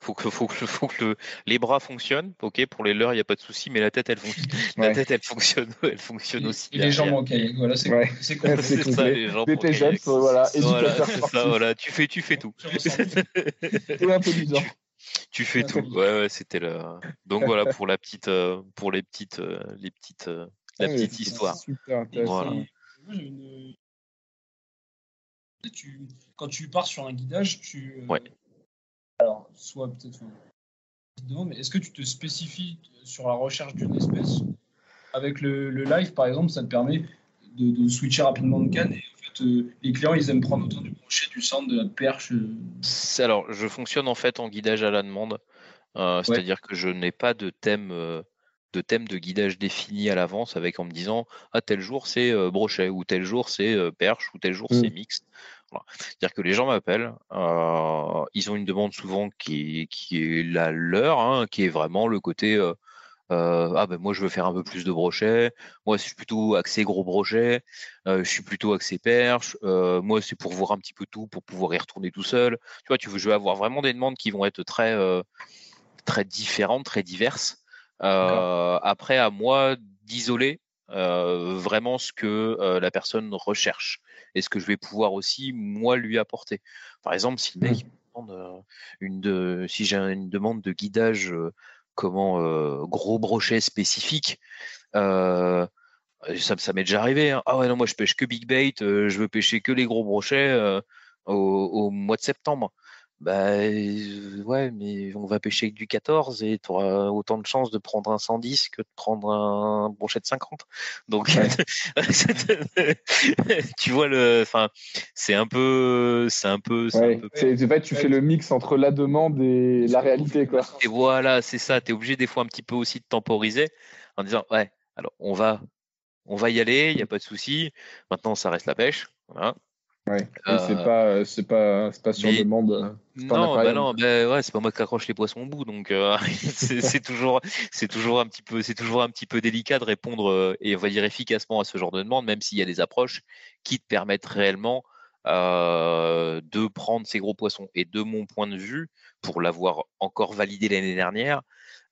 Faut que, faut que, faut que le- les bras fonctionnent. Ok, pour les leurs, il n'y a pas de souci, mais la tête, elle fonctionne. [laughs] La Ouais. tête, elle fonctionne, [laughs] elle fonctionne aussi. Et les jambes en kayak, voilà, c'est Ouais. c'est c'est C'est ça, les jambes en kayak. voilà, Voilà, c'est ça, voilà. Tu fais, tu fais tout. Tout [laughs] un peu bizarre. Tu fais tout. Ouais, ouais, c'était le. Donc voilà pour la petite, euh, pour les petites, euh, les petites, euh, la Ouais, petite c'est histoire. Super intéressant. Voilà. Moi, une- tu- Quand tu pars sur un guidage, tu. euh, Ouais. Alors, soit peut-être. mais est-ce que tu te spécifies sur la recherche d'une espèce? Avec le, le live, par exemple, ça te permet de, de switcher rapidement de canne. Et en fait, euh, les clients, ils aiment prendre autant du brochet, du centre, de la perche. euh, Alors, je fonctionne en fait en guidage à la demande, Euh, c'est-à-dire que je n'ai pas de thème, de thème de guidage défini à l'avance avec en me disant ah tel jour c'est euh, brochet ou tel jour c'est euh, perche ou tel jour c'est mixte. Voilà. C'est-à-dire que les gens m'appellent, euh, ils ont une demande souvent qui est, qui est la leur, hein, qui est vraiment le côté ah ben moi je veux faire un peu plus de brochet, moi je suis plutôt axé gros brochet, je suis plutôt axé perche, moi c'est pour voir un petit peu tout pour pouvoir y retourner tout seul. Tu vois, tu veux, je vais avoir vraiment des demandes qui vont être très très différentes, très diverses. Euh, après, à moi d'isoler euh, vraiment ce que euh, la personne recherche et ce que je vais pouvoir aussi moi lui apporter. Par exemple, si le mec me demande une de, si j'ai une demande de guidage comment euh, gros brochet spécifique, Euh, ça, ça m'est déjà arrivé. Hein. Ah ouais, non, moi je pêche que big bait, euh, je veux pêcher que les gros brochets au, au, mois de septembre. Bah ouais, mais on va pêcher avec du 14 et tu auras autant de chances de prendre un 110 que de prendre un brochet de 50. Donc [laughs] tu vois le enfin c'est un peu c'est un peu c'est ouais. fait tu fais le mix entre la demande et la réalité quoi. Et voilà, c'est ça, tu es obligé des fois un petit peu aussi de temporiser en disant ouais, alors on va on va y aller, il n'y a pas de souci. Maintenant ça reste la pêche, voilà. Ouais. Euh, c'est pas, c'est pas, pas sur mais... demande. Non, bah non, bah ouais, c'est pas moi qui accroche les poissons au bout, donc euh, [laughs] c'est toujours, c'est toujours un petit peu, c'est toujours un petit peu délicat de répondre euh, et on va dire efficacement à ce genre de demande, même s'il y a des approches qui te permettent réellement euh, de prendre ces gros poissons. Et de mon point de vue, pour l'avoir encore validé l'année dernière,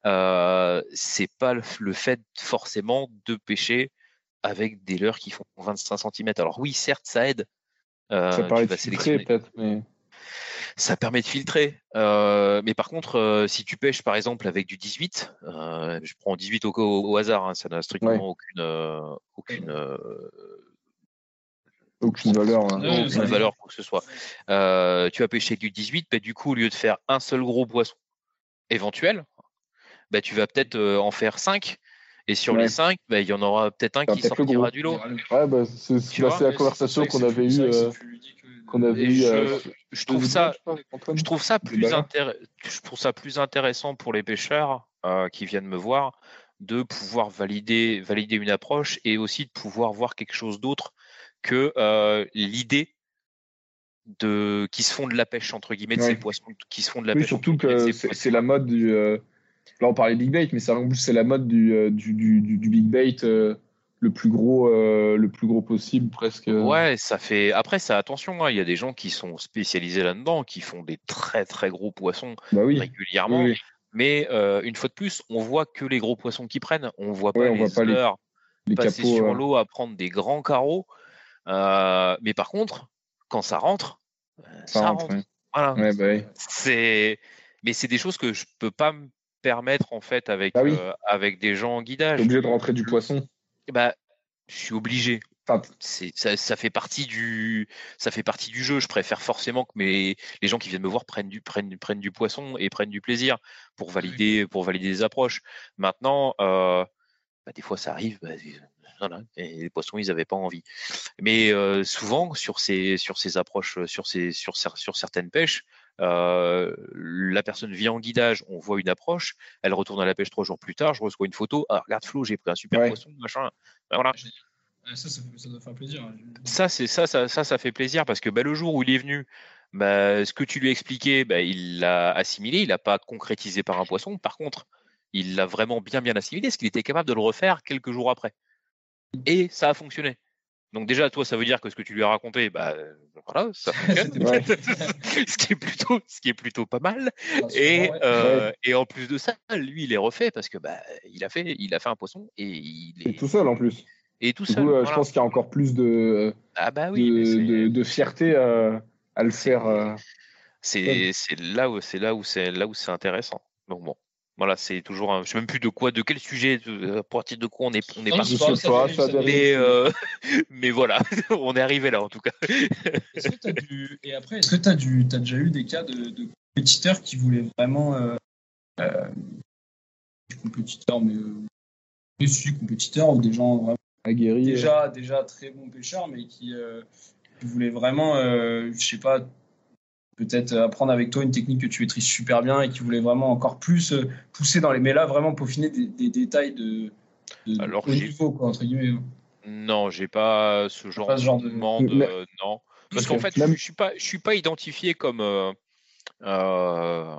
euh, c'est pas le, fait forcément de pêcher avec des leurres qui font 25 cm. Alors oui, certes, ça aide euh, ça permet de filtrer peut-être, mais... Ça permet de filtrer. Euh, mais par contre, euh, si tu pêches par exemple avec du 18, euh, je prends 18 au, au, au hasard, hein, ça n'a strictement ouais. aucune, euh, aucune, aucune valeur. Hein. Aucune valeur pour que ce soit. tu vas pêcher avec du 18, bah, du coup, au lieu de faire un seul gros poisson éventuel, bah, tu vas peut-être en faire 5 et sur ouais. les cinq, bah, il y en aura peut-être un qui peut sortira du lot. Ouais, bah, c'est la conversation qu'on avait eue. Euh, qu'on avait eu. Euh, je, trouve ça, je trouve ça plus intéressant. Je trouve ça plus intéressant pour les pêcheurs euh, qui viennent me voir de pouvoir valider, valider une approche et aussi de pouvoir voir quelque chose d'autre que euh, l'idée de qui se font de la pêche entre guillemets de ouais. ces poissons qui se font de la oui, pêche. Surtout que c'est la mode du. Euh Là, on parlait big bait, mais en plus, c'est la mode du, euh, du, du, du, big bait euh, le plus gros, euh, le plus gros possible, presque. Ouais, ça fait. Après, ça, attention, hein, il y a des gens qui sont spécialisés là-dedans, qui font des très très gros poissons bah oui. régulièrement. Oui, oui. Mais euh, une fois de plus, on voit que les gros poissons qui prennent. On voit pas ouais, on les voit pas les, les passer capots, sur l'eau à prendre des grands carreaux. Euh, mais par contre, quand ça rentre, ça, ça rentre. rentre. Voilà. Ouais, bah c'est. Mais c'est des choses que je peux pas me permettre en fait avec ah oui. euh, avec des gens en guidage. obligé de rentrer du poisson. Bah, je suis obligé. Enfin, ça, ça, fait partie du ça fait partie du jeu. Je préfère forcément que mes, les gens qui viennent me voir prennent du prennent prennent du poisson et prennent du plaisir pour valider oui. pour valider des approches. Maintenant, euh, bah, des fois ça arrive. Bah, voilà, et les poissons ils n'avaient pas envie. Mais euh, souvent sur ces sur ces approches sur ces sur sur certaines pêches, euh, la personne vient en guidage, on voit une approche, elle retourne à la pêche trois jours plus tard, je reçois une photo, ah regarde Flo, j'ai pris un super ouais. poisson, machin. Ben, voilà. Ça, ça, ça, doit faire plaisir. hein. Ça, c'est ça, ça, ça, ça fait plaisir parce que bah, le jour où il est venu, bah, ce que tu lui as expliqué, bah, il l'a assimilé, il n'a pas concrétisé par un poisson. Par contre, il l'a vraiment bien bien assimilé, parce qu'il était capable de le refaire quelques jours après. Et ça a fonctionné. Donc déjà, toi, ça veut dire que ce que tu lui as raconté, bah voilà, ça [laughs] ouais. [laughs] ce qui est plutôt, ce qui est plutôt pas mal. Et, ouais. euh, et en plus de ça, lui, il est refait parce que bah il a fait, il a fait un poisson et il est et tout seul en plus. Et tout seul. Coup, euh, voilà. Je pense qu'il y a encore plus de, ah bah oui, de, de, de, fierté à, à le faire. Euh... C'est là où c'est là où c'est là où c'est intéressant. Donc bon. Voilà, c'est toujours un. Je sais même plus de quoi, de quel sujet, de, à partir de quoi on est, on est parti. Je mais, euh, [laughs] mais voilà, [laughs] on est arrivé là en tout cas. est-ce que as du... Et après, est-ce que tu as, du... as déjà eu des cas de, de compétiteurs qui voulaient vraiment. Euh, euh, compétiteurs, mais. Euh, suis compétiteurs ou des gens vraiment. Aguerris. Déjà, déjà très bons pêcheurs, mais qui, euh, qui voulaient vraiment, euh, je sais pas, peut-être apprendre avec toi une technique que tu maîtrises super bien et qui voulait vraiment encore plus euh, pousser dans les mais là vraiment peaufiner des, des détails de, de Alors, haut niveau quoi entre guillemets. hein. Non, j'ai pas ce genre, pas ce genre de de demande, Mais- euh, non. Parce qu'en fait, Même- je suis pas, je suis pas identifié comme euh, euh,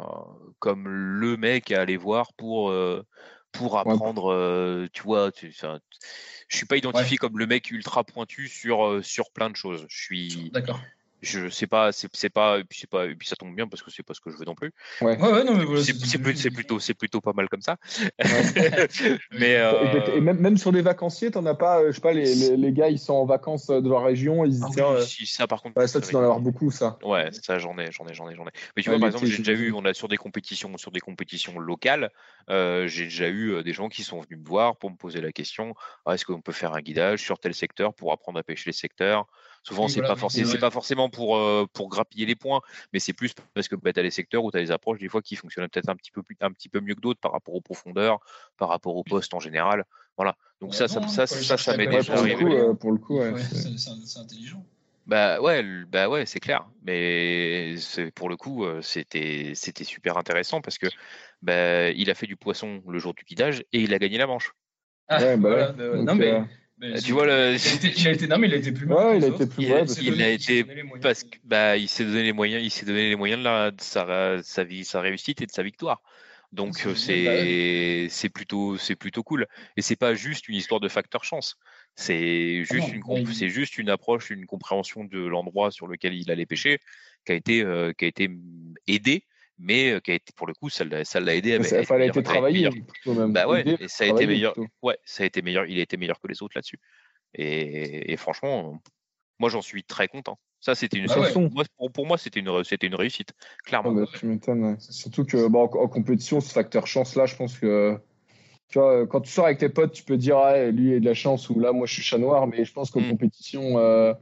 comme le mec à aller voir pour euh, pour apprendre. euh, tu vois, tu, je suis pas identifié comme le mec ultra pointu sur euh, sur plein de choses. Je suis D'accord. Je sais pas, c'est c'est pas, et puis c'est pas, et puis ça tombe bien parce que c'est pas ce que je veux non plus. Ouais, ouais, non, mais voilà. C'est plutôt, c'est plutôt pas mal comme ça. [laughs] mais Et, euh, et même, même sur des vacanciers, t'en as pas, euh, je sais pas, les, les, les gars, ils sont en vacances euh, de leur région, ils se ah disent, oui, tiens, si, ça par contre, ouais, ça, tu dois en avoir beaucoup, ça. Ouais, ça j'en ai, j'en ai, j'en ai, j'en ai. Mais tu Ouais, vois, par exemple, j'ai déjà eu, on a sur des compétitions, sur des compétitions locales, euh, j'ai déjà eu des gens qui sont venus me voir pour me poser la question, ah, est-ce qu'on peut faire un guidage sur tel secteur pour apprendre à pêcher les secteurs? Souvent, c'est voilà, pas forcément, pas pour euh, pour grappiller les points, mais c'est plus parce que bah, tu as des secteurs où tu as des approches des fois qui fonctionnent peut-être un petit peu plus, un petit peu mieux que d'autres par rapport aux profondeurs, par rapport au poste en général. Voilà. Donc ça, ça, ça, ça, ça Ouais, déjà pour le arrivé. coup, euh, pour le coup, ouais. Ouais, c'est- intelligent. Bah ouais, bah ouais, c'est clair. Mais pour le coup, euh, c'était c'était super intéressant parce que bah, il a fait du poisson le jour du guidage et il a gagné la manche. Ah, Ouais, bah voilà, ouais. euh, Donc, non, mais, euh, mais tu vois, le- il a été, il a été- non, mais il a été plus mal. Ouais, il a été plus- Il a- a il s'est été- donné les moyens. parce que bah il s'est donné les moyens, il s'est donné les moyens de la, de sa, sa vie, sa réussite et de sa victoire. Donc C'est euh, bah c'est plutôt c'est plutôt cool. Et c'est pas juste une histoire de facteur chance. C'est juste non, une c'est juste une approche, une compréhension de l'endroit sur lequel il allait pêcher qui a été euh, qui a été aidée, mais euh, qui a été pour le coup ça l'a aidé. à- ça, a été plutôt même. Bah ouais, et ça a été meilleur. Ouais, ça a été meilleur. Il a été meilleur que les autres là-dessus. Et, et franchement, moi j'en suis très content. Ça c'était une. Ah ouais. moi, pour, pour moi c'était une c'était une réussite, Ah clairement. bah, tu m'étonnes. ouais. Surtout que bah, en, en compétition, ce facteur chance-là, je pense que. Tu vois, quand tu sors avec tes potes, tu peux dire, ah, lui, il a de la chance, ou là, moi, je suis chat noir, mais je pense qu'en Mm. compétition, euh,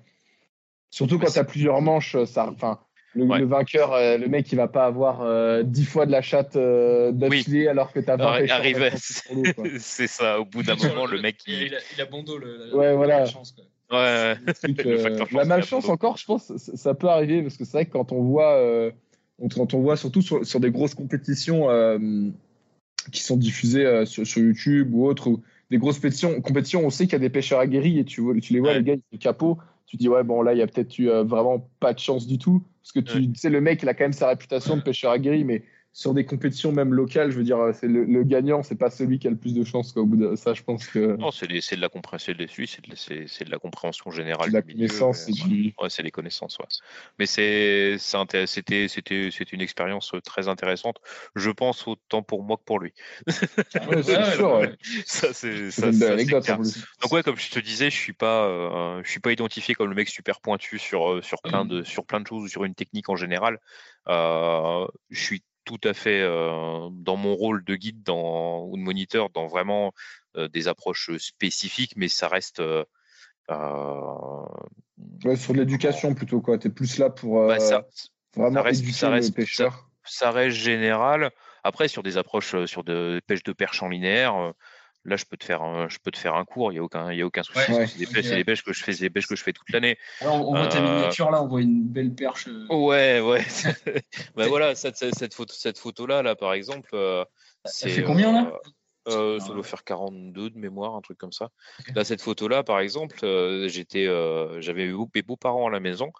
surtout quand Mais tu as plusieurs manches, ça, enfin, le, Ouais. le vainqueur, euh, le mec, il va pas avoir euh, 10 fois de la chatte euh, d'affilée alors que tu as 20 Arri- pêcheurs arrivé- c'est ça. Au bout d'un moment, le mec il, il. a, il a bon dos, le, la- Ouais, la voilà. chance, quoi. Ouais, ouais. Le truc, [laughs] Le euh, la malchance encore, je pense, ça, peut arriver parce que c'est vrai que quand on voit, euh, quand on voit surtout sur, sur des grosses compétitions euh, qui sont diffusées euh, sur, sur YouTube ou autres, ou des grosses compétitions, compétitions on sait qu'il y a des pêcheurs aguerris et tu, vois, tu les vois, Ouais. les gars, ils sont capots. Tu dis, ouais, bon, là, il y a peut-être eu euh, vraiment pas de chance du tout. Parce que tu Ouais. sais, le mec, il a quand même sa réputation de pêcheur aguerri, mais sur des compétitions même locales, je veux dire, c'est le, le gagnant, c'est pas celui qui a le plus de chance. Quoi, au bout de ça, je pense que Non, c'est c'est de la compréhension, c'est de, c'est la- c'est- c'est compréhension générale. c'est la connaissance ouais. du. Ouais, c'est des connaissances, ouais. Mais c'est, c'est c'était, c'était, une expérience euh, très intéressante. Je pense autant pour moi que pour lui. Ouais, c'est sûr, ouais, [laughs] ça, c'est, C'est c'est. Donc ouais, comme je te disais, je suis pas, euh, je suis pas identifié comme le mec super pointu sur euh, sur plein de sur plein de choses ou sur une technique en général. Euh, je suis tout à fait euh, dans mon rôle de guide dans, ou de moniteur dans vraiment euh, des approches spécifiques, mais ça reste euh, Ouais, sur l'éducation plutôt, quoi. Tu es plus là pour bah, ça, vraiment ça reste- éduquer ça reste- le pêcheur. ça reste général. Après, sur des approches sur de pêche de perche en linéaire, là, je peux te faire un, je peux te faire un cours. Il y a aucun, il y a aucun souci. Ouais, C'est des, pêches- des que je fais, c'est des pêches que je fais toute l'année. On voit ta Euh, miniature là, on voit une belle perche. euh, Ouais, ouais. [laughs] bah voilà, cette, cette, photo, cette photo-là, là, par exemple, euh, c'est. fait combien, là? euh, ça Ah. doit faire 42 de mémoire, un truc comme ça. Là, cette photo-là, par exemple, euh, j'étais, euh, j'avais mes beaux- mes beaux-parents à la maison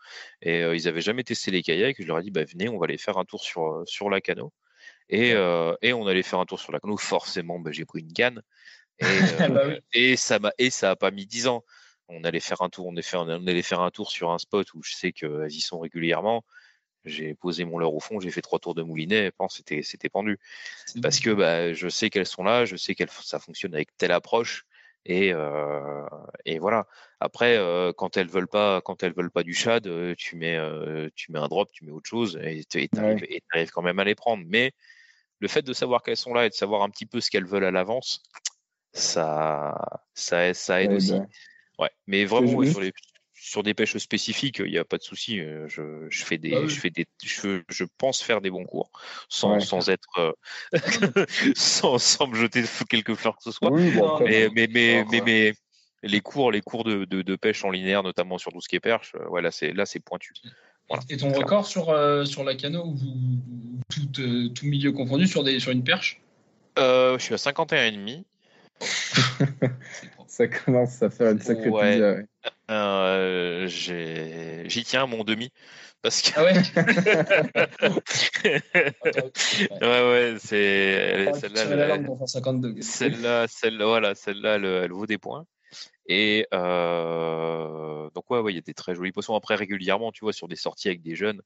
et ils avaient jamais testé les kayaks. Je leur ai dit, bah, venez, on va aller faire un tour sur, sur la canot. Et, euh, et on allait faire un tour sur la canot. Forcément, bah, j'ai pris une canne. Et, euh, [laughs] Bah oui. et ça m'a et ça a pas mis 10 ans. On allait faire un tour, on, est fait, on allait faire un tour sur un spot où je sais qu'elles y sont régulièrement. J'ai posé mon leurre au fond, j'ai fait trois tours de moulinet, et pense c'était c'était pendu. Parce que bah, je sais qu'elles sont là, je sais que ça fonctionne avec telle approche. Et, euh, et voilà. Après, euh, quand elles veulent pas, quand elles veulent pas du shad, euh, tu mets, euh, tu mets un drop, tu mets autre chose, et tu arrives Ouais. quand même à les prendre. Mais le fait de savoir qu'elles sont là et de savoir un petit peu ce qu'elles veulent à l'avance, ça, ça, ça aide Ouais, aussi. bah, Ouais, mais vraiment ouais, sur, les, sur des pêches spécifiques, il n'y a pas de souci. euh, Je, je fais des, Bah oui. je fais des, je, je pense faire des bons cours sans, Ouais. sans être, euh, [laughs] sans, sans me jeter quelques fleurs que ce soit. oui, bon, Mais, mais, mais, Alors, mais, les cours, les cours de, de, de pêche en linéaire, notamment sur tout ce qui est perche, euh, ouais, là c'est pointu. Voilà. Et ton record sur, euh, sur la cano, ou, ou tout, euh, tout milieu confondu, sur, des, sur une perche? Euh, je suis à 51,5. C'est propre. ça commence à faire une sacrée Ouais. Euh, J'y tiens mon demi. Parce que Ah ouais? [laughs] Ouais, ouais, c'est On va celle-là, tirer la elle- langue pour faire 52. celle-là, celle-là, voilà, celle-là, elle, elle vaut des points. Et euh, donc ouais, il y a des très jolis poissons. Après régulièrement, tu vois, sur des sorties avec des jeunes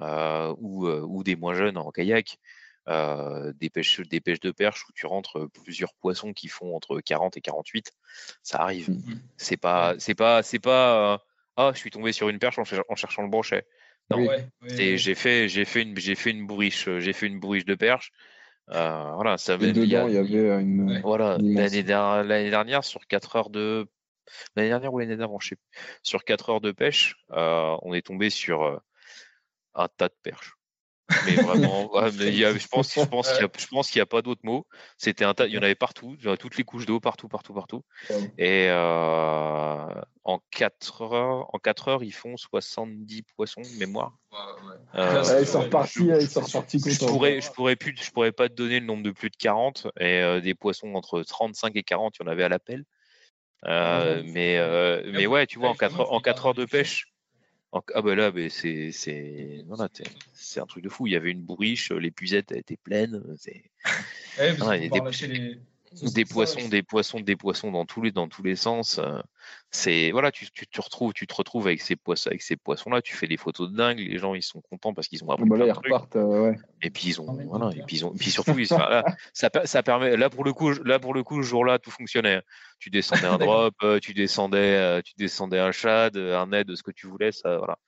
euh, ou, ou des moins jeunes en kayak, des pêches, des pêches de perche où tu rentres plusieurs poissons qui font entre 40 et 48, ça arrive. Mmh c'est pas, c'est pas, c'est pas. ah, je suis tombé sur une perche en, cherchant le brochet. Non, j'ai fait, j'ai fait une, j'ai fait une bourriche, j'ai fait une bourriche de perche. Euh, voilà, ça dedans, il y, avait une. Voilà, l'année dernière, sur 4 heures de. L'année dernière ou l'année d'avant, je sais Sur 4 heures de pêche, euh, on est tombé sur euh, un tas de perches. Mais vraiment, mais il y a, je pense, je pense qu'il n'y a, a, pas d'autre mot. C'était un tas, il y en avait partout, toutes les couches d'eau, partout, partout, partout. Et euh, en 4 heures, en 4 heures, ils font 70 poissons de mémoire. Euh, ils sont repartis, ils sont repartis Je pourrais, je pourrais plus, je pourrais pas te donner le nombre de plus de 40 et euh, des poissons entre 35 et 40, il y en avait à l'appel. Euh, mais, mais ouais, tu vois, en 4 en 4 heures de pêche ah bah là, c'est c'est c'est un truc de fou. Il y avait une bourriche, les puisettes étaient pleines. C'est des, poissons, des poissons, des poissons dans tous les dans tous les sens. Euh, c'est voilà, tu, tu, te retrouves, tu te retrouves avec ces poissons, avec ces poissons là. Tu fais des photos de dingue. Les gens ils sont contents parce qu'ils ont appris. Bah là, ils repartent, euh, ouais. Et puis ils ont voilà, et puis ils ont, [laughs] puis surtout là, ça, ça permet là pour le coup, là pour le coup, ce jour-là, tout fonctionnait. Tu descendais un [laughs] drop, euh, tu descendais, tu descendais un shad, un aide, ce que tu voulais. Ça voilà,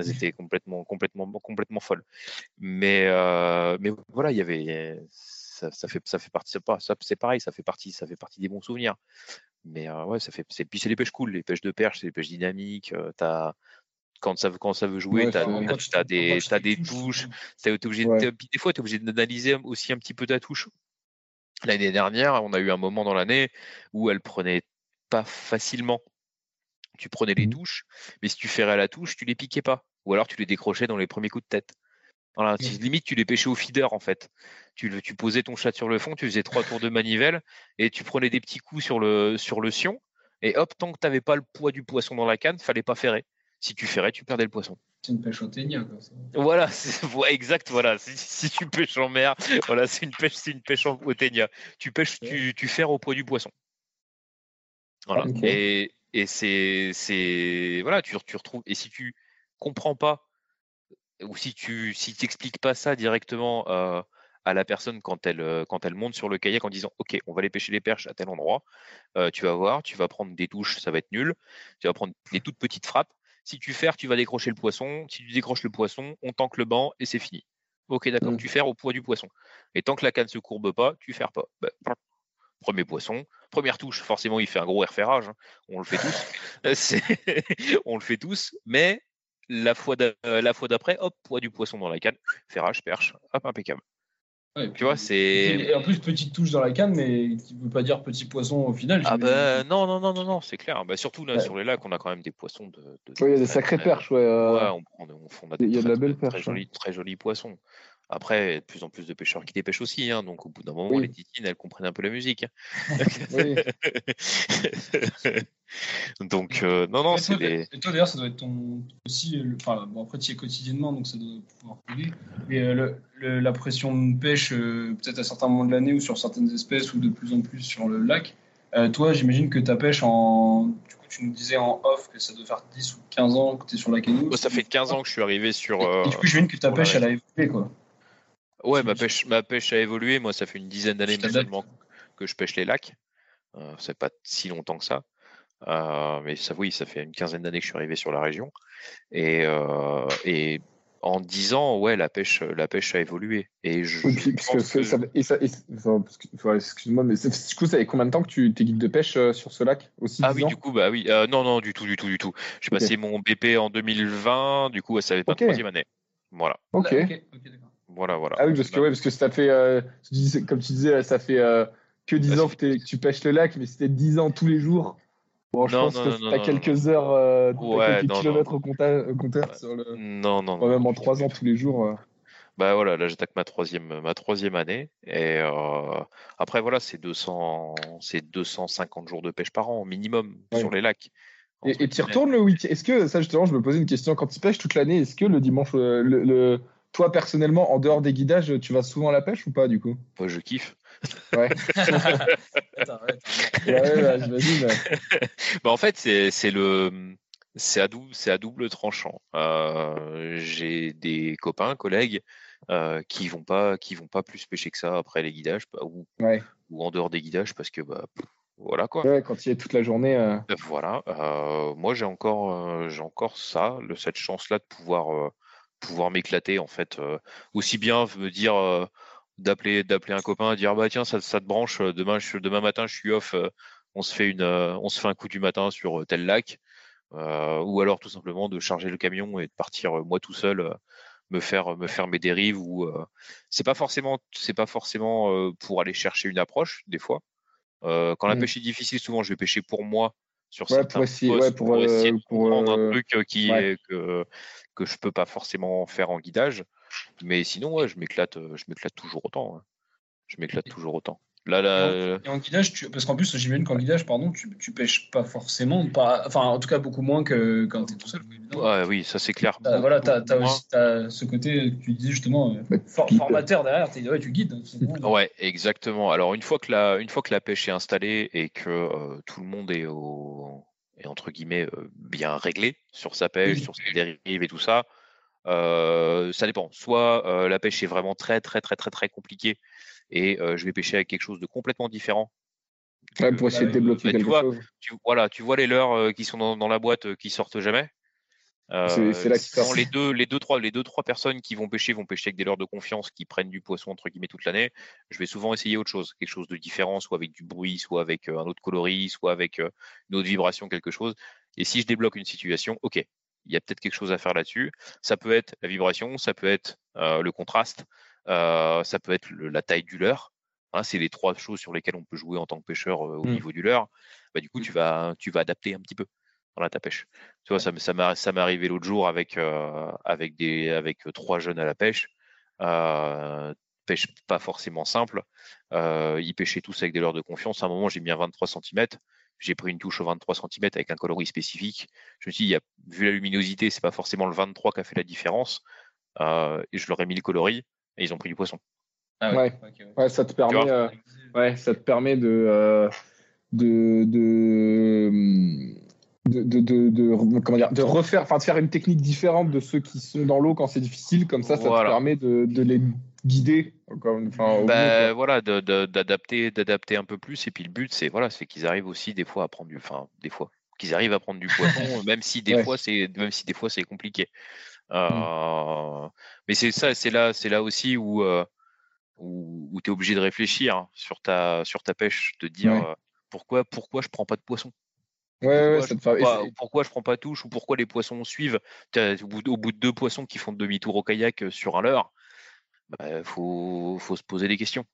c'était complètement complètement complètement folle. Mais mais voilà, il y avait ça, fait ça fait partie ça, c'est pareil ça fait partie ça fait partie des bons souvenirs. Mais euh, ouais ça fait c'est puis c'est les pêches cool les pêches de perche c'est les pêches dynamiques euh, as, quand ça veut quand ça veut jouer tu as, des as des touches obligé des fois tu es obligé d'analyser aussi un petit peu ta touche. L'année dernière on a eu un moment dans l'année où elle prenait pas facilement. Tu prenais les mmh. touches mais si tu ferais à la touche tu les piquais pas ou alors tu les décrochais dans les premiers coups de tête voilà, limite, tu les pêchais au feeder en fait. Tu, tu posais ton chat sur le fond, tu faisais trois tours de manivelle et tu prenais des petits coups sur le, sur le sion. Et hop, tant que tu n'avais pas le poids du poisson dans la canne, fallait pas ferrer. Si tu ferrais, tu perdais le poisson. C'est une pêche au ténia, Voilà, [laughs] exact, voilà. Si, tu pêches en mer, [laughs] voilà, c'est une pêche, c'est une pêche au ténia. Tu pêches, tu, tu ferres au poids du poisson. Voilà. Et, et c'est, c'est, voilà, tu, tu retrouves. Et si tu comprends pas ou si tu si t'expliques pas ça directement euh, à la personne quand elle euh, quand elle monte sur le kayak en disant ok on va aller pêcher les perches à tel endroit, euh, tu vas voir, tu vas prendre des touches, ça va être nul, tu vas prendre des toutes petites frappes. Si tu ferres, tu vas décrocher le poisson. Si tu décroches le poisson, on tanque le banc et c'est fini. Ok, d'accord, mmh. tu ferres au poids du poisson. Et tant que la canne se courbe pas, tu ferres pas. Bah, premier poisson, première touche, forcément il fait un gros airferrage, hein. on le fait tous. [laughs] [laughs] on le fait tous, mais la fois d'après, hop, poids du poisson dans la canne, ferrage, perche, hop, impeccable. tu vois, c'est. Et en plus, petite touche dans la canne, mais qui ne veut pas dire petit poisson au final. Ah bah non, non, non, non, non, c'est clair. Bah, surtout là, sur les lacs, on a quand même des poissons de. oui, il y a des sacrées perches, ouais. Euh, ouais, on, on, il y a de la belle perche. Très, jolis, très jolis poissons. Après, il y a de plus en plus de pêcheurs qui dépêchent aussi, hein, donc au bout d'un moment, les titines, elles comprennent un peu la musique. Hein. [laughs] donc, euh, non, non, c'est des... Et toi, d'ailleurs, ça doit être ton aussi. Enfin, bon, après, tu y es quotidiennement, donc ça doit pouvoir polluer. Mais euh, le, la pression de pêche, euh, peut-être à certains moments de l'année ou sur certaines espèces ou de plus en plus sur le lac, toi, j'imagine que ta pêche en. Du coup, tu nous disais en off que ça doit faire 10 ou 15 ans que tu es sur la canoë. ça fait 15 ans que je suis arrivé sur. Et, du coup, j'imagine que ta pêche, elle a évolué, quoi. Ouais, ma pêche, ma pêche a évolué. Moi, ça fait une dizaine d'années que je pêche les lacs. Euh, c'est pas si longtemps que ça. Euh, mais ça, oui, ça fait une quinzaine d'années que je suis arrivé sur la région. Et, euh, et en dix ans, ouais, la pêche, la pêche a évolué. Et je, excuse-moi, mais du coup, ça fait combien de temps que tu es guide de pêche euh, sur ce lac aussi Ah oui, du coup, bah oui, non, non, du tout, du tout, du tout. J'ai passé mon BP en 2020. Du coup, ça fait pas troisième année. Voilà. Ok. okay, voilà, voilà. Ah oui, parce que, ouais, parce que ça fait, euh, comme tu disais, ça fait euh, que 10 ans que, tu pêches le lac, mais c'était 10 ans tous les jours. Bon, je pense que tu as quelques heures, euh, quelques kilomètres au compteur sur le. Non, non, non. même en 3 ans tous les jours. Bah voilà, là j'attaque ma troisième, ma troisième année. Et après, voilà, c'est 200, 250 jours de pêche par an, minimum, sur les lacs. Et tu retournes le week-end Est-ce que, ça justement, je me posais une question, quand tu pêches toute l'année, est-ce que le dimanche, le toi, personnellement, en dehors des guidages, tu vas souvent à la pêche ou pas, du coup? Moi, Je kiffe. Ouais. [laughs] Attends, ouais, attends. Ouais, ouais, bah, j'imagine. [laughs] Bah, en fait, c'est le c'est à à double tranchant. Euh, J'ai des copains, collègues euh, qui vont pas qui vont pas plus pêcher que ça après les guidages bah, ou, Ouais. ou en dehors des guidages parce que bah pff, voilà quoi. Ouais, quand il est toute la journée. euh, Voilà. Moi j'ai encore j'ai encore ça, le, cette chance là de pouvoir pouvoir m'éclater en fait aussi bien me dire d'appeler d'appeler un copain dire bah tiens ça, ça te branche euh, demain je, demain matin je suis off euh, on se fait une euh, on se fait un coup du matin sur tel lac euh, ou alors tout simplement de charger le camion et de partir moi tout seul me faire me faire mes dérives ou euh, c'est pas forcément c'est pas forcément pour aller chercher une approche des fois Euh, quand la Mm. pêche est difficile souvent je vais pêcher pour moi sur Ouais, certains pour essayer, postes ouais, pour, essayer de pour, comprendre un truc qui ouais. est que que je peux pas forcément faire en guidage mais sinon ouais je m'éclate euh, je m'éclate toujours autant hein. je m'éclate toujours autant là là Et en guidage, tu... parce qu'en plus, j'imagine qu'en guidage, pardon, tu, tu pêches pas forcément, pas... enfin, en tout cas, beaucoup moins que quand tu es tout seul. ouais, oui ça c'est clair T'as- voilà, tu as, aussi t'as ce côté que tu disais justement, euh, Ouais, for- guide. formateur derrière, t'es- ouais, tu guides. c'est bon. Ouais, exactement. Alors une fois que la, une fois que la pêche est installée et que euh, tout le monde est au, est entre guillemets euh, bien réglé sur sa pêche, Oui. sur ses dérives et tout ça, euh, ça dépend. Soit euh, la pêche est vraiment très très très très très compliquée et euh, je vais pêcher avec quelque chose de complètement différent. ouais, pour essayer de débloquer bah, tu quelque vois, chose. tu, voilà, tu vois les leurres euh, qui sont dans, dans la boîte qui sortent jamais. C'est- là les deux, les deux trois, les deux trois personnes qui vont pêcher vont pêcher avec des leurres de confiance qui prennent du poisson entre guillemets toute l'année. Je vais souvent essayer autre chose, quelque chose de différent, soit avec du bruit, soit avec un autre coloris, soit avec une autre vibration, quelque chose. Et si je débloque une situation, ok, il y a peut-être quelque chose à faire là-dessus. Ça peut être la vibration, ça peut être euh, le contraste, euh, ça peut être le- la taille du leurre. Hein, c'est les trois choses sur lesquelles on peut jouer en tant que pêcheur euh, au Mm. niveau du leurre. Bah, du coup, tu vas, tu vas adapter un petit peu dans ta pêche. Tu vois, ça, m'est arrivé l'autre jour avec, avec, des, avec trois jeunes à la pêche. Pêche pas forcément simple. Ils pêchaient tous avec des leurres de confiance. À un moment, j'ai mis un 23 cm. J'ai pris une touche au 23 cm avec un coloris spécifique. Je me suis dit, il y a, vu la luminosité, c'est pas forcément le 23 qui a fait la différence. Euh, et je leur ai mis le coloris et ils ont pris du poisson. Ah Ouais. ok, ouais. Ouais, ça te permet, euh, ouais, ça te permet de, euh, de, de, de, de, de- de- comment dire, de refaire, enfin, de faire une technique différente de ceux qui sont dans l'eau quand c'est difficile. Comme ça, ça Voilà. te permet de, de les guider. Comme, enfin, Bah, voilà, d'adapter, d'adapter un peu plus. Et puis le but, c'est voilà, c'est qu'ils arrivent aussi des fois à prendre du, enfin des fois, qu'ils arrivent à prendre du poisson, [laughs] même si des Ouais. fois c'est, même si des fois c'est compliqué. Euh, Mais c'est ça, c'est là, c'est là aussi où euh, où, tu es obligé de réfléchir hein, sur ta sur ta pêche, de dire Ouais. euh, pourquoi pourquoi je prends pas de poisson? Ouais, Pourquoi, je pas, pourquoi je prends pas touche ou pourquoi les poissons suivent? Au, bout, au bout de deux poissons qui font demi-tour au kayak euh, sur un leurre, bah, faut, faut se poser des questions.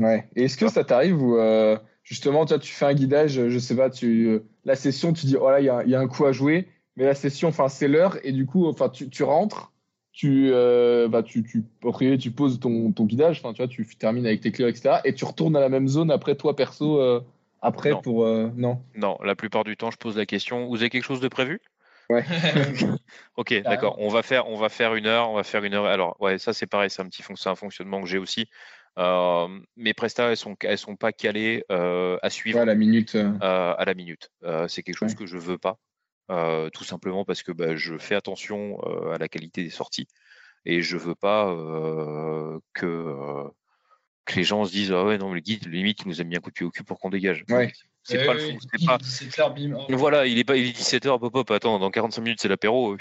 ouais. Et est-ce que ça t'arrive où, euh, justement, toi, tu fais un guidage, je sais pas, tu, euh, la session, tu dis, oh là, il y a, il y a un coup à jouer, mais la session, enfin, c'est l'heure, et du coup, enfin, tu, tu rentres, tu, euh, bah, tu, tu, a priori, tu poses ton, ton guidage, enfin, tu vois, tu termines avec tes clés, etc., et tu retournes à la même zone après toi, perso, après Non. pour, euh, non. Non, la plupart du temps, je pose la question. Vous avez quelque chose de prévu? [laughs] Ok, d'accord. On va faire, on va faire une heure, on va faire une heure. Alors, ouais, ça c'est pareil, c'est un petit, c'est un fonctionnement que j'ai aussi. Euh, mes prestats, elles sont, elles sont pas calées euh, à suivre Ouais, la minute. euh, à la minute. C'est quelque chose Ouais. que je veux pas, tout simplement parce que bah, je fais attention à la qualité des sorties et je veux pas que que les gens se disent ah ouais non le guide limite il nous a mis un coup de pied au cul pour qu'on dégage. Ouais. C'est Ouais, pas le c'est pas. 17h, bim. oh. Voilà, il est pas, il est 17h, pop pop, attends, dans 45 minutes c'est l'apéro.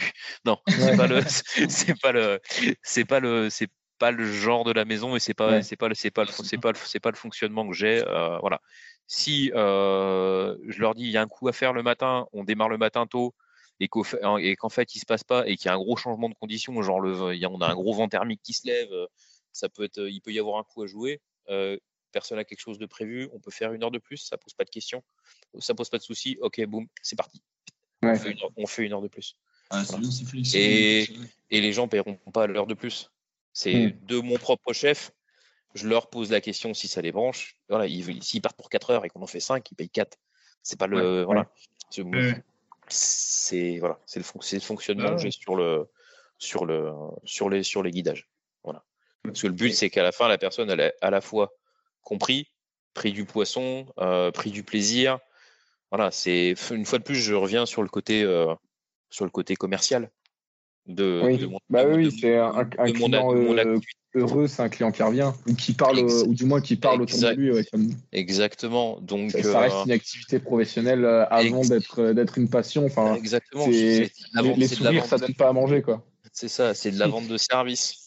Non, c'est Ouais. pas le, [laughs] c'est pas le, c'est pas le, c'est pas le genre de la maison et c'est pas, Ouais. c'est pas le, c'est pas le, c'est pas le, c'est pas le fonctionnement que j'ai. euh, voilà. Si euh, je leur dis il y a un coup à faire le matin, on démarre le matin tôt et qu'au fait- et qu'en fait il se passe pas et qu'il y a un gros changement de conditions, genre le, on a un gros vent thermique qui se lève, euh, ça peut être, il peut y avoir un coup à jouer. euh, personne a quelque chose de prévu, on peut faire une heure de plus, ça pose pas de question, ça pose pas de souci. Ok, boum, c'est parti. Ouais. On, fait une heure, on fait une heure de plus. Ah, bien, flexible. Et- les gens paieront pas l'heure de plus. C'est Mm. de mon propre chef. Je leur pose la question si ça les branche. Voilà, ils- s'ils partent pour 4 heures et qu'on en fait 5, ils payent 4. C'est pas le. voilà. C'est- Ouais. C'est voilà, c'est le, fon- c'est le fonctionnement Ah que j'ai sur le sur le sur les sur les guidages. Parce que le but c'est qu'à la fin la personne elle est à la fois compris, prix du poisson, prix du plaisir. Voilà, c'est une fois de plus, je reviens sur le côté, sur le côté commercial de, oui. bah oui, c'est un, client heureux, c'est un client qui revient ou qui parle, ou du moins qui parle autour de lui. Exactement. Donc ça, reste une activité professionnelle avant d'être d'être une passion. Enfin, exactement. Les, les sourires, ça donne pas à manger quoi. C'est ça, c'est de la [laughs] vente de services.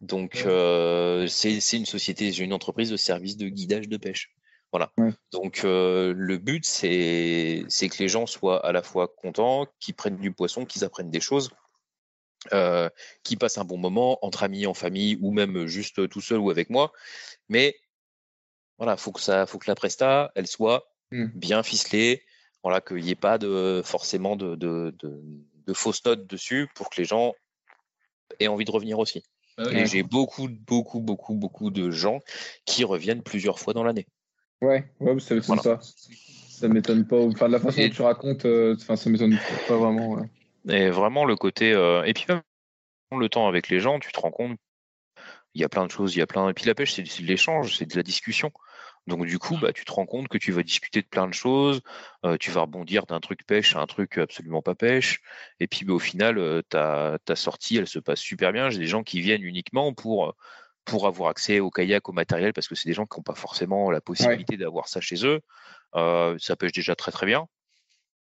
Donc, euh, c'est une société, une entreprise de service de guidage de pêche. Voilà. Donc, euh, le but, c'est que les gens soient à la fois contents, qu'ils prennent du poisson, qu'ils apprennent des choses, euh, qu'ils passent un bon moment entre amis, en famille, ou même juste tout seul ou avec moi. Mais voilà, faut que ça, faut que la presta, elle soit mmh. bien ficelée. Voilà, qu'il n'y ait pas de forcément de, de de fausses notes dessus pour que les gens aient envie de revenir aussi. Ah et j'ai beaucoup, beaucoup, beaucoup, beaucoup de gens qui reviennent plusieurs fois dans l'année. Ouais, ouais ça m'étonne pas. Ça m'étonne pas. Enfin, de la façon dont tu racontes, euh, enfin, ça m'étonne pas vraiment. Et vraiment, le côté. Euh, et puis, même le temps avec les gens, tu te rends compte, il y a plein de choses, il y a plein. Et puis, la pêche, c'est de l'échange, c'est de la discussion. Donc du coup, bah, tu te rends compte que tu vas discuter de plein de choses, euh, tu vas rebondir d'un truc pêche à un truc absolument pas pêche, et puis bah, au final, euh, ta, sortie, elle se passe super bien. J'ai des gens qui viennent uniquement pour, pour avoir accès au kayak, au matériel, parce que c'est des gens qui n'ont pas forcément la possibilité d'avoir ça chez eux. Euh, ça pêche déjà très très bien.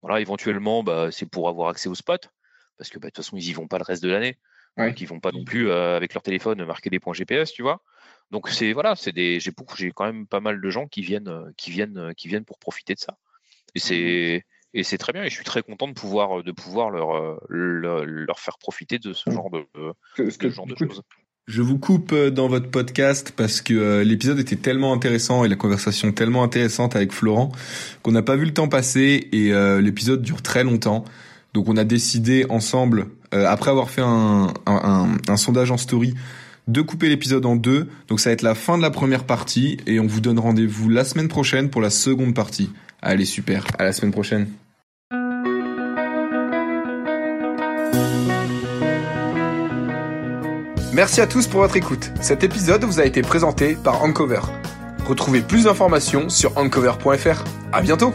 Voilà, éventuellement, bah, c'est pour avoir accès au spot, parce que de toute façon, ils y vont pas le reste de l'année. Donc ils vont pas non plus avec leur téléphone marquer des points GPS, tu vois. Donc c'est voilà, c'est des j'ai beaucoup j'ai quand même pas mal de gens qui viennent euh, qui viennent euh, qui viennent pour profiter de ça. Et c'est et c'est très bien et je suis très content de pouvoir de pouvoir leur euh, leur, faire profiter de ce mmh. genre de, ce genre de choses. Je vous coupe dans votre podcast parce que l'épisode était tellement intéressant et la conversation tellement intéressante avec Florent qu'on n'a pas vu le temps passer et l'épisode dure très longtemps. Donc on a décidé ensemble, après avoir fait un, sondage en story, de couper l'épisode en deux. Donc ça va être la fin de la première partie et on vous donne rendez-vous la semaine prochaine pour la seconde partie. Allez super, à la semaine prochaine. Merci à tous pour votre écoute. Cet épisode vous a été présenté par Uncover. Retrouvez plus d'informations sur uncover.fr. À bientôt!